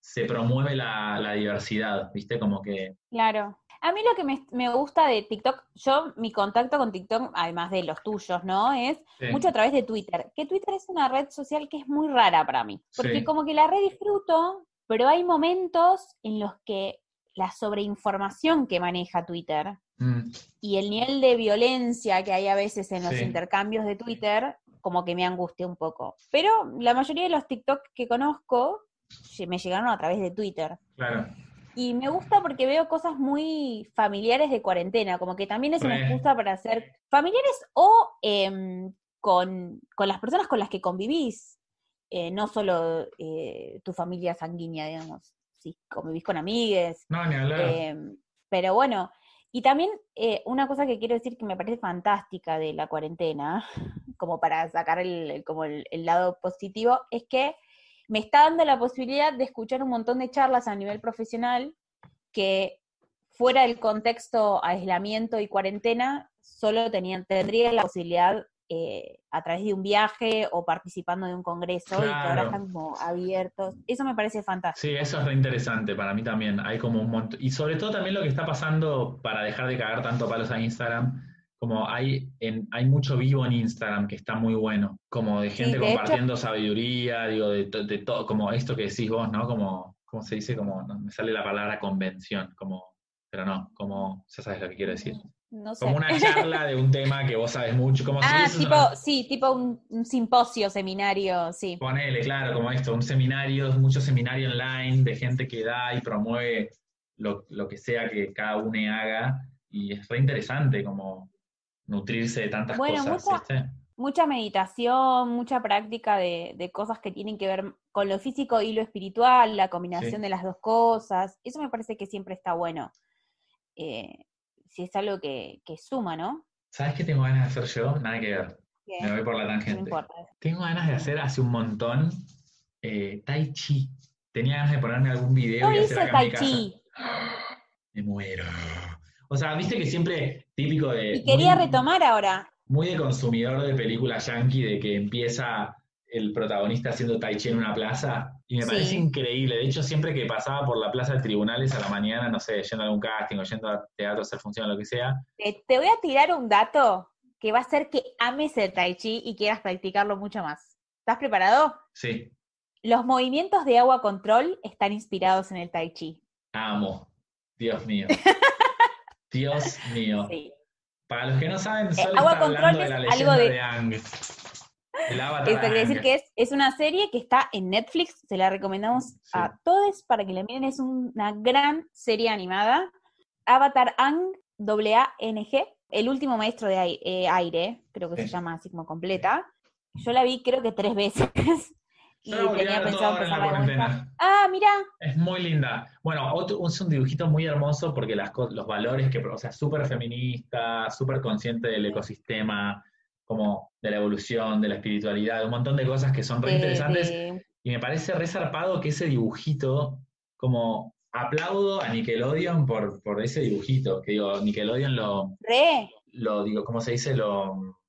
se promueve la, diversidad, ¿viste? Como que... Claro. A mí lo que me, gusta de TikTok, yo mi contacto con TikTok, además de los tuyos, ¿no? Es mucho a través de Twitter. Que Twitter es una red social que es muy rara para mí. Porque como que la redisfruto, pero hay momentos en los que la sobreinformación que maneja Twitter mm. y el nivel de violencia que hay a veces en los intercambios de Twitter, como que me angustia un poco. Pero la mayoría de los TikTok que conozco me llegaron a través de Twitter. Claro. Y me gusta porque veo cosas muy familiares de cuarentena, como que también es una excusa para hacer familiares o em, con, las personas con las que convivís, eh, no solo eh, tu familia sanguínea, digamos, si convivís con amigues. No, ni hablar. Em, pero bueno, y también eh, una cosa que quiero decir que me parece fantástica de la cuarentena, como para sacar el, como el lado positivo, es que me está dando la posibilidad de escuchar un montón de charlas a nivel profesional que fuera del contexto aislamiento y cuarentena, solo tenían, tendría la posibilidad eh, a través de un viaje o participando de un congreso y que ahora están como abiertos. Eso me parece fantástico. Sí, eso es re interesante para mí también. Hay como un montón. Y sobre todo también lo que está pasando para dejar de cagar tanto palos a Instagram como hay, en, hay mucho vivo en Instagram que está muy bueno, como de gente de hecho- compartiendo sabiduría, digo, de, de todo, como esto que decís vos, ¿no? Como, ¿cómo se dice? Como, no me sale la palabra convención, como, pero no, como, ya sabes lo que quiero decir. No sé. Como una charla de un tema que vos sabes mucho, como si ah, hubieses tipo, una- sí, tipo un, un simposio, seminario, sí. Ponele, claro, como esto, un seminario, mucho seminario online de gente que da y promueve lo, lo que sea que cada uno haga, y es re interesante como nutrirse de tantas Bueno, cosas, mucha- ¿viste? Mucha meditación, mucha práctica de, de cosas que tienen que ver con lo físico y lo espiritual, la combinación Sí. de las dos cosas. Eso me parece que siempre está bueno. Eh, si es algo que, que suma, ¿no? ¿Sabes qué tengo ganas de hacer yo? Nada que ver, me voy por la no tangente. importa. Tengo ganas de hacer hace un montón eh, Tai Chi. Tenía ganas de ponerme algún video No y hacer hice en mi tai casa. chi Me muero. O sea, viste que siempre típico de. y quería muy- retomar ahora. muy de consumidor de películas yankee, de que empieza el protagonista haciendo tai chi en una plaza, y me Sí. parece increíble. De hecho, siempre que pasaba por la plaza de tribunales a la mañana, no sé, yendo a algún casting o yendo a teatro a hacer función lo que sea, Te, te voy a tirar un dato que va a hacer que ames el tai chi y quieras practicarlo mucho más. ¿Estás preparado? sí, Los movimientos de agua control están inspirados en el tai chi. amo. Dios mío. Dios mío. Sí. Para los que no saben, Sol agua está control hablando de algo de- de, Ang. Quiere decir que es, es una serie que está en Netflix, se la recomendamos Sí. a todos para que la miren, es una gran serie animada. Avatar Ang, A-N-G, el último maestro de eh, aire, creo que Sí. se llama así como completa. Yo la vi creo que tres veces y Yo tenía pensado en la cuarentena. Ah, mira, Es muy linda. Bueno, otro, es un dibujito muy hermoso porque las, los valores que, o sea, súper feminista, súper consciente del ecosistema, como de la evolución, de la espiritualidad, un montón de cosas que son re de- interesantes. de- Y me parece re zarpado que ese dibujito, como aplaudo a Nickelodeon por, por ese dibujito, que digo, Nickelodeon lo, re, lo digo, ¿cómo se dice? Lo,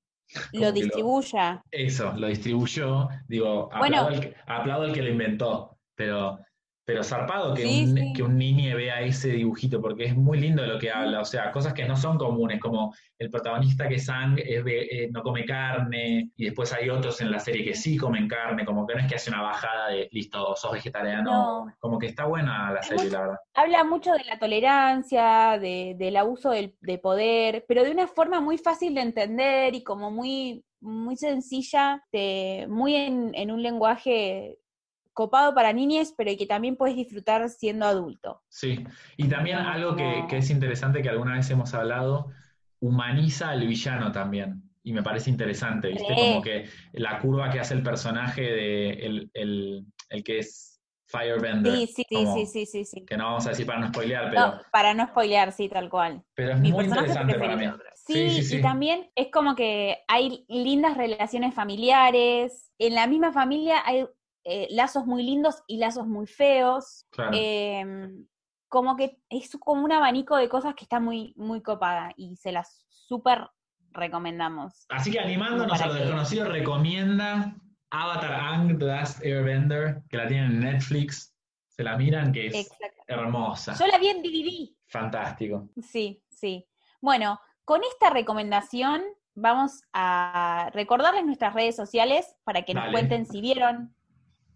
lo distribuya. eso, lo distribuyó, digo, Bueno. aplaudo, al, aplaudo al que lo inventó, pero, pero zarpado que, Sí, un, sí. que un niño vea ese dibujito, porque es muy lindo lo que habla, o sea, cosas que no son comunes, como el protagonista que es Sang es ve- eh, no come carne, y después hay otros en la serie que sí comen carne, como que no es que hace una bajada de, listo, sos vegetariano, No. como que está buena la serie, la verdad. habla mucho de la tolerancia, de- del abuso del, de poder, pero de una forma muy fácil de entender y como muy, muy sencilla, de- muy en, en un lenguaje copado para niñas, pero que también puedes disfrutar siendo adulto. Sí, y también algo que, es interesante que alguna vez hemos hablado, humaniza al villano también. Y me parece interesante, ¿viste? Como que la curva que hace el personaje de el, el- el que es Firebender, Sí, sí, sí, como- sí, sí, sí, sí. que no vamos a decir para no spoilear, pero, No, para no spoilear, sí, tal cual. pero es Mi muy interesante para mí. preferido. Sí, Sí, sí, sí. y también es como que hay lindas relaciones familiares. En la misma familia hay eh, lazos muy lindos y lazos muy feos. Claro. Em, como que es como un abanico de cosas que está muy, muy copada y se las súper recomendamos. Así que animándonos a lo desconocido, recomienda Avatar Ang, The Last Airbender, que la tienen en Netflix. Se la miran, que es Exacto. hermosa. Yo la vi en DVD. Fantástico. Sí, sí. Bueno, con esta recomendación vamos a recordarles nuestras redes sociales para que nos cuenten si vieron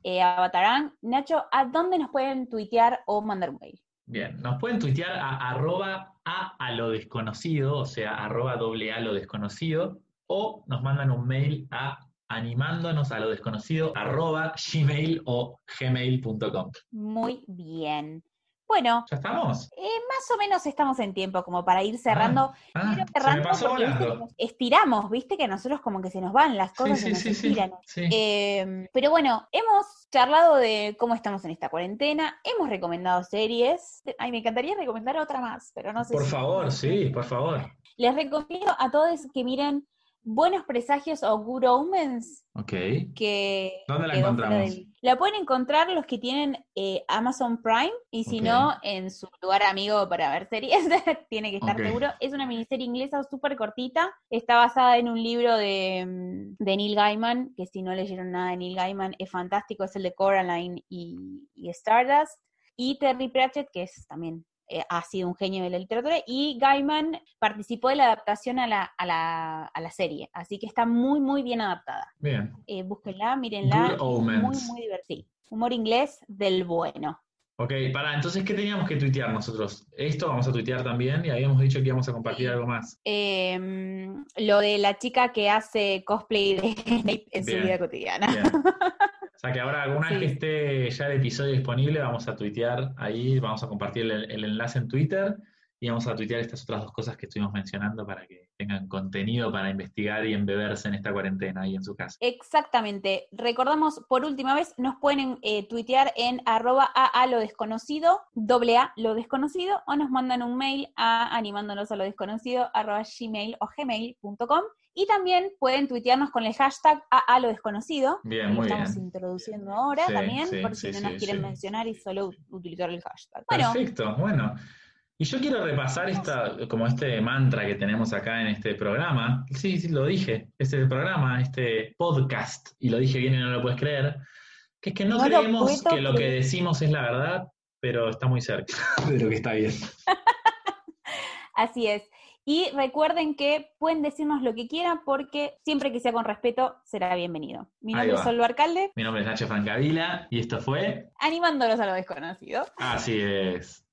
eh, Avatarán. Nacho, ¿a dónde nos pueden tuitear o mandar un mail? Bien, nos pueden tuitear a arroba a, a lo desconocido, o sea, arroba doble a lo desconocido, o nos mandan un mail a animándonos a lo desconocido, arroba gmail o gmail.com. Muy bien. Bueno, ¿Ya estamos? eh, más o menos estamos en tiempo como para ir cerrando. Ah, se me cerrando pasó viste que volando. nos estiramos, viste que a nosotros como que se nos van las Sí, cosas, se sí, nos sí, sí, estiran. Eh, pero bueno, hemos charlado de cómo estamos en esta cuarentena, hemos recomendado series. Ay, me encantaría recomendar otra más, pero no sé Por si- favor, sí, por favor. Les recomiendo a todos que miren Buenos Presagios o Good Omens, Ok. que ¿Dónde la encontramos? del- La pueden encontrar los que tienen eh, Amazon Prime, y si no, en su lugar amigo para ver series, tiene que estar seguro. Es una miniserie inglesa súper cortita, está basada en un libro de, mm, de Neil Gaiman, que si no leyeron nada de Neil Gaiman, es fantástico, es el de Coraline y, y Stardust, y Terry Pratchett, que es también eh, ha sido un genio de la literatura, y Gaiman participó de la adaptación a la, a la, a la serie, así que está muy, muy bien adaptada. Bien. Eh, búsquenla, mírenla. Muy, muy divertida. Humor inglés del bueno. Ok, para, entonces, ¿qué teníamos que tuitear nosotros? Esto vamos a tuitear también y habíamos dicho que íbamos a compartir algo más. Em, lo de la chica que hace cosplay de Snape en su Bien. vida cotidiana. Bien. O sea que ahora, alguna vez que esté ya el episodio disponible, vamos a tuitear ahí, vamos a compartir el, el enlace en Twitter y vamos a tuitear estas otras dos cosas que estuvimos mencionando para que tengan contenido para investigar y embeberse en esta cuarentena ahí en su casa. Exactamente. Recordamos por última vez, nos pueden eh, tuitear en arroba a lo desconocido, doble a lo desconocido, o nos mandan un mail a animándonos a lo desconocido arroba gmail o gmail.com. Y también pueden tuitearnos con el hashtag a lo desconocido. Bien, que muy estamos bien. introduciendo ahora Sí, también, sí, por si sí, no sí, nos quieren sí. mencionar y solo utilizar el hashtag. Bueno, Perfecto, bueno. Y yo quiero repasar esta, como este mantra que tenemos acá en este programa. Sí, sí, lo dije. Este programa, este podcast, y lo dije bien y no lo puedes creer, que es que no, creemos que lo que decimos es la verdad, pero está muy cerca de lo que está bien. Así es. Y recuerden que pueden decirnos lo que quieran porque siempre que sea con respeto será bienvenido. Mi nombre es. Solvo Alcalde, Mi nombre es Nacho Francavila y esto fue animándolos a lo desconocido. Así es.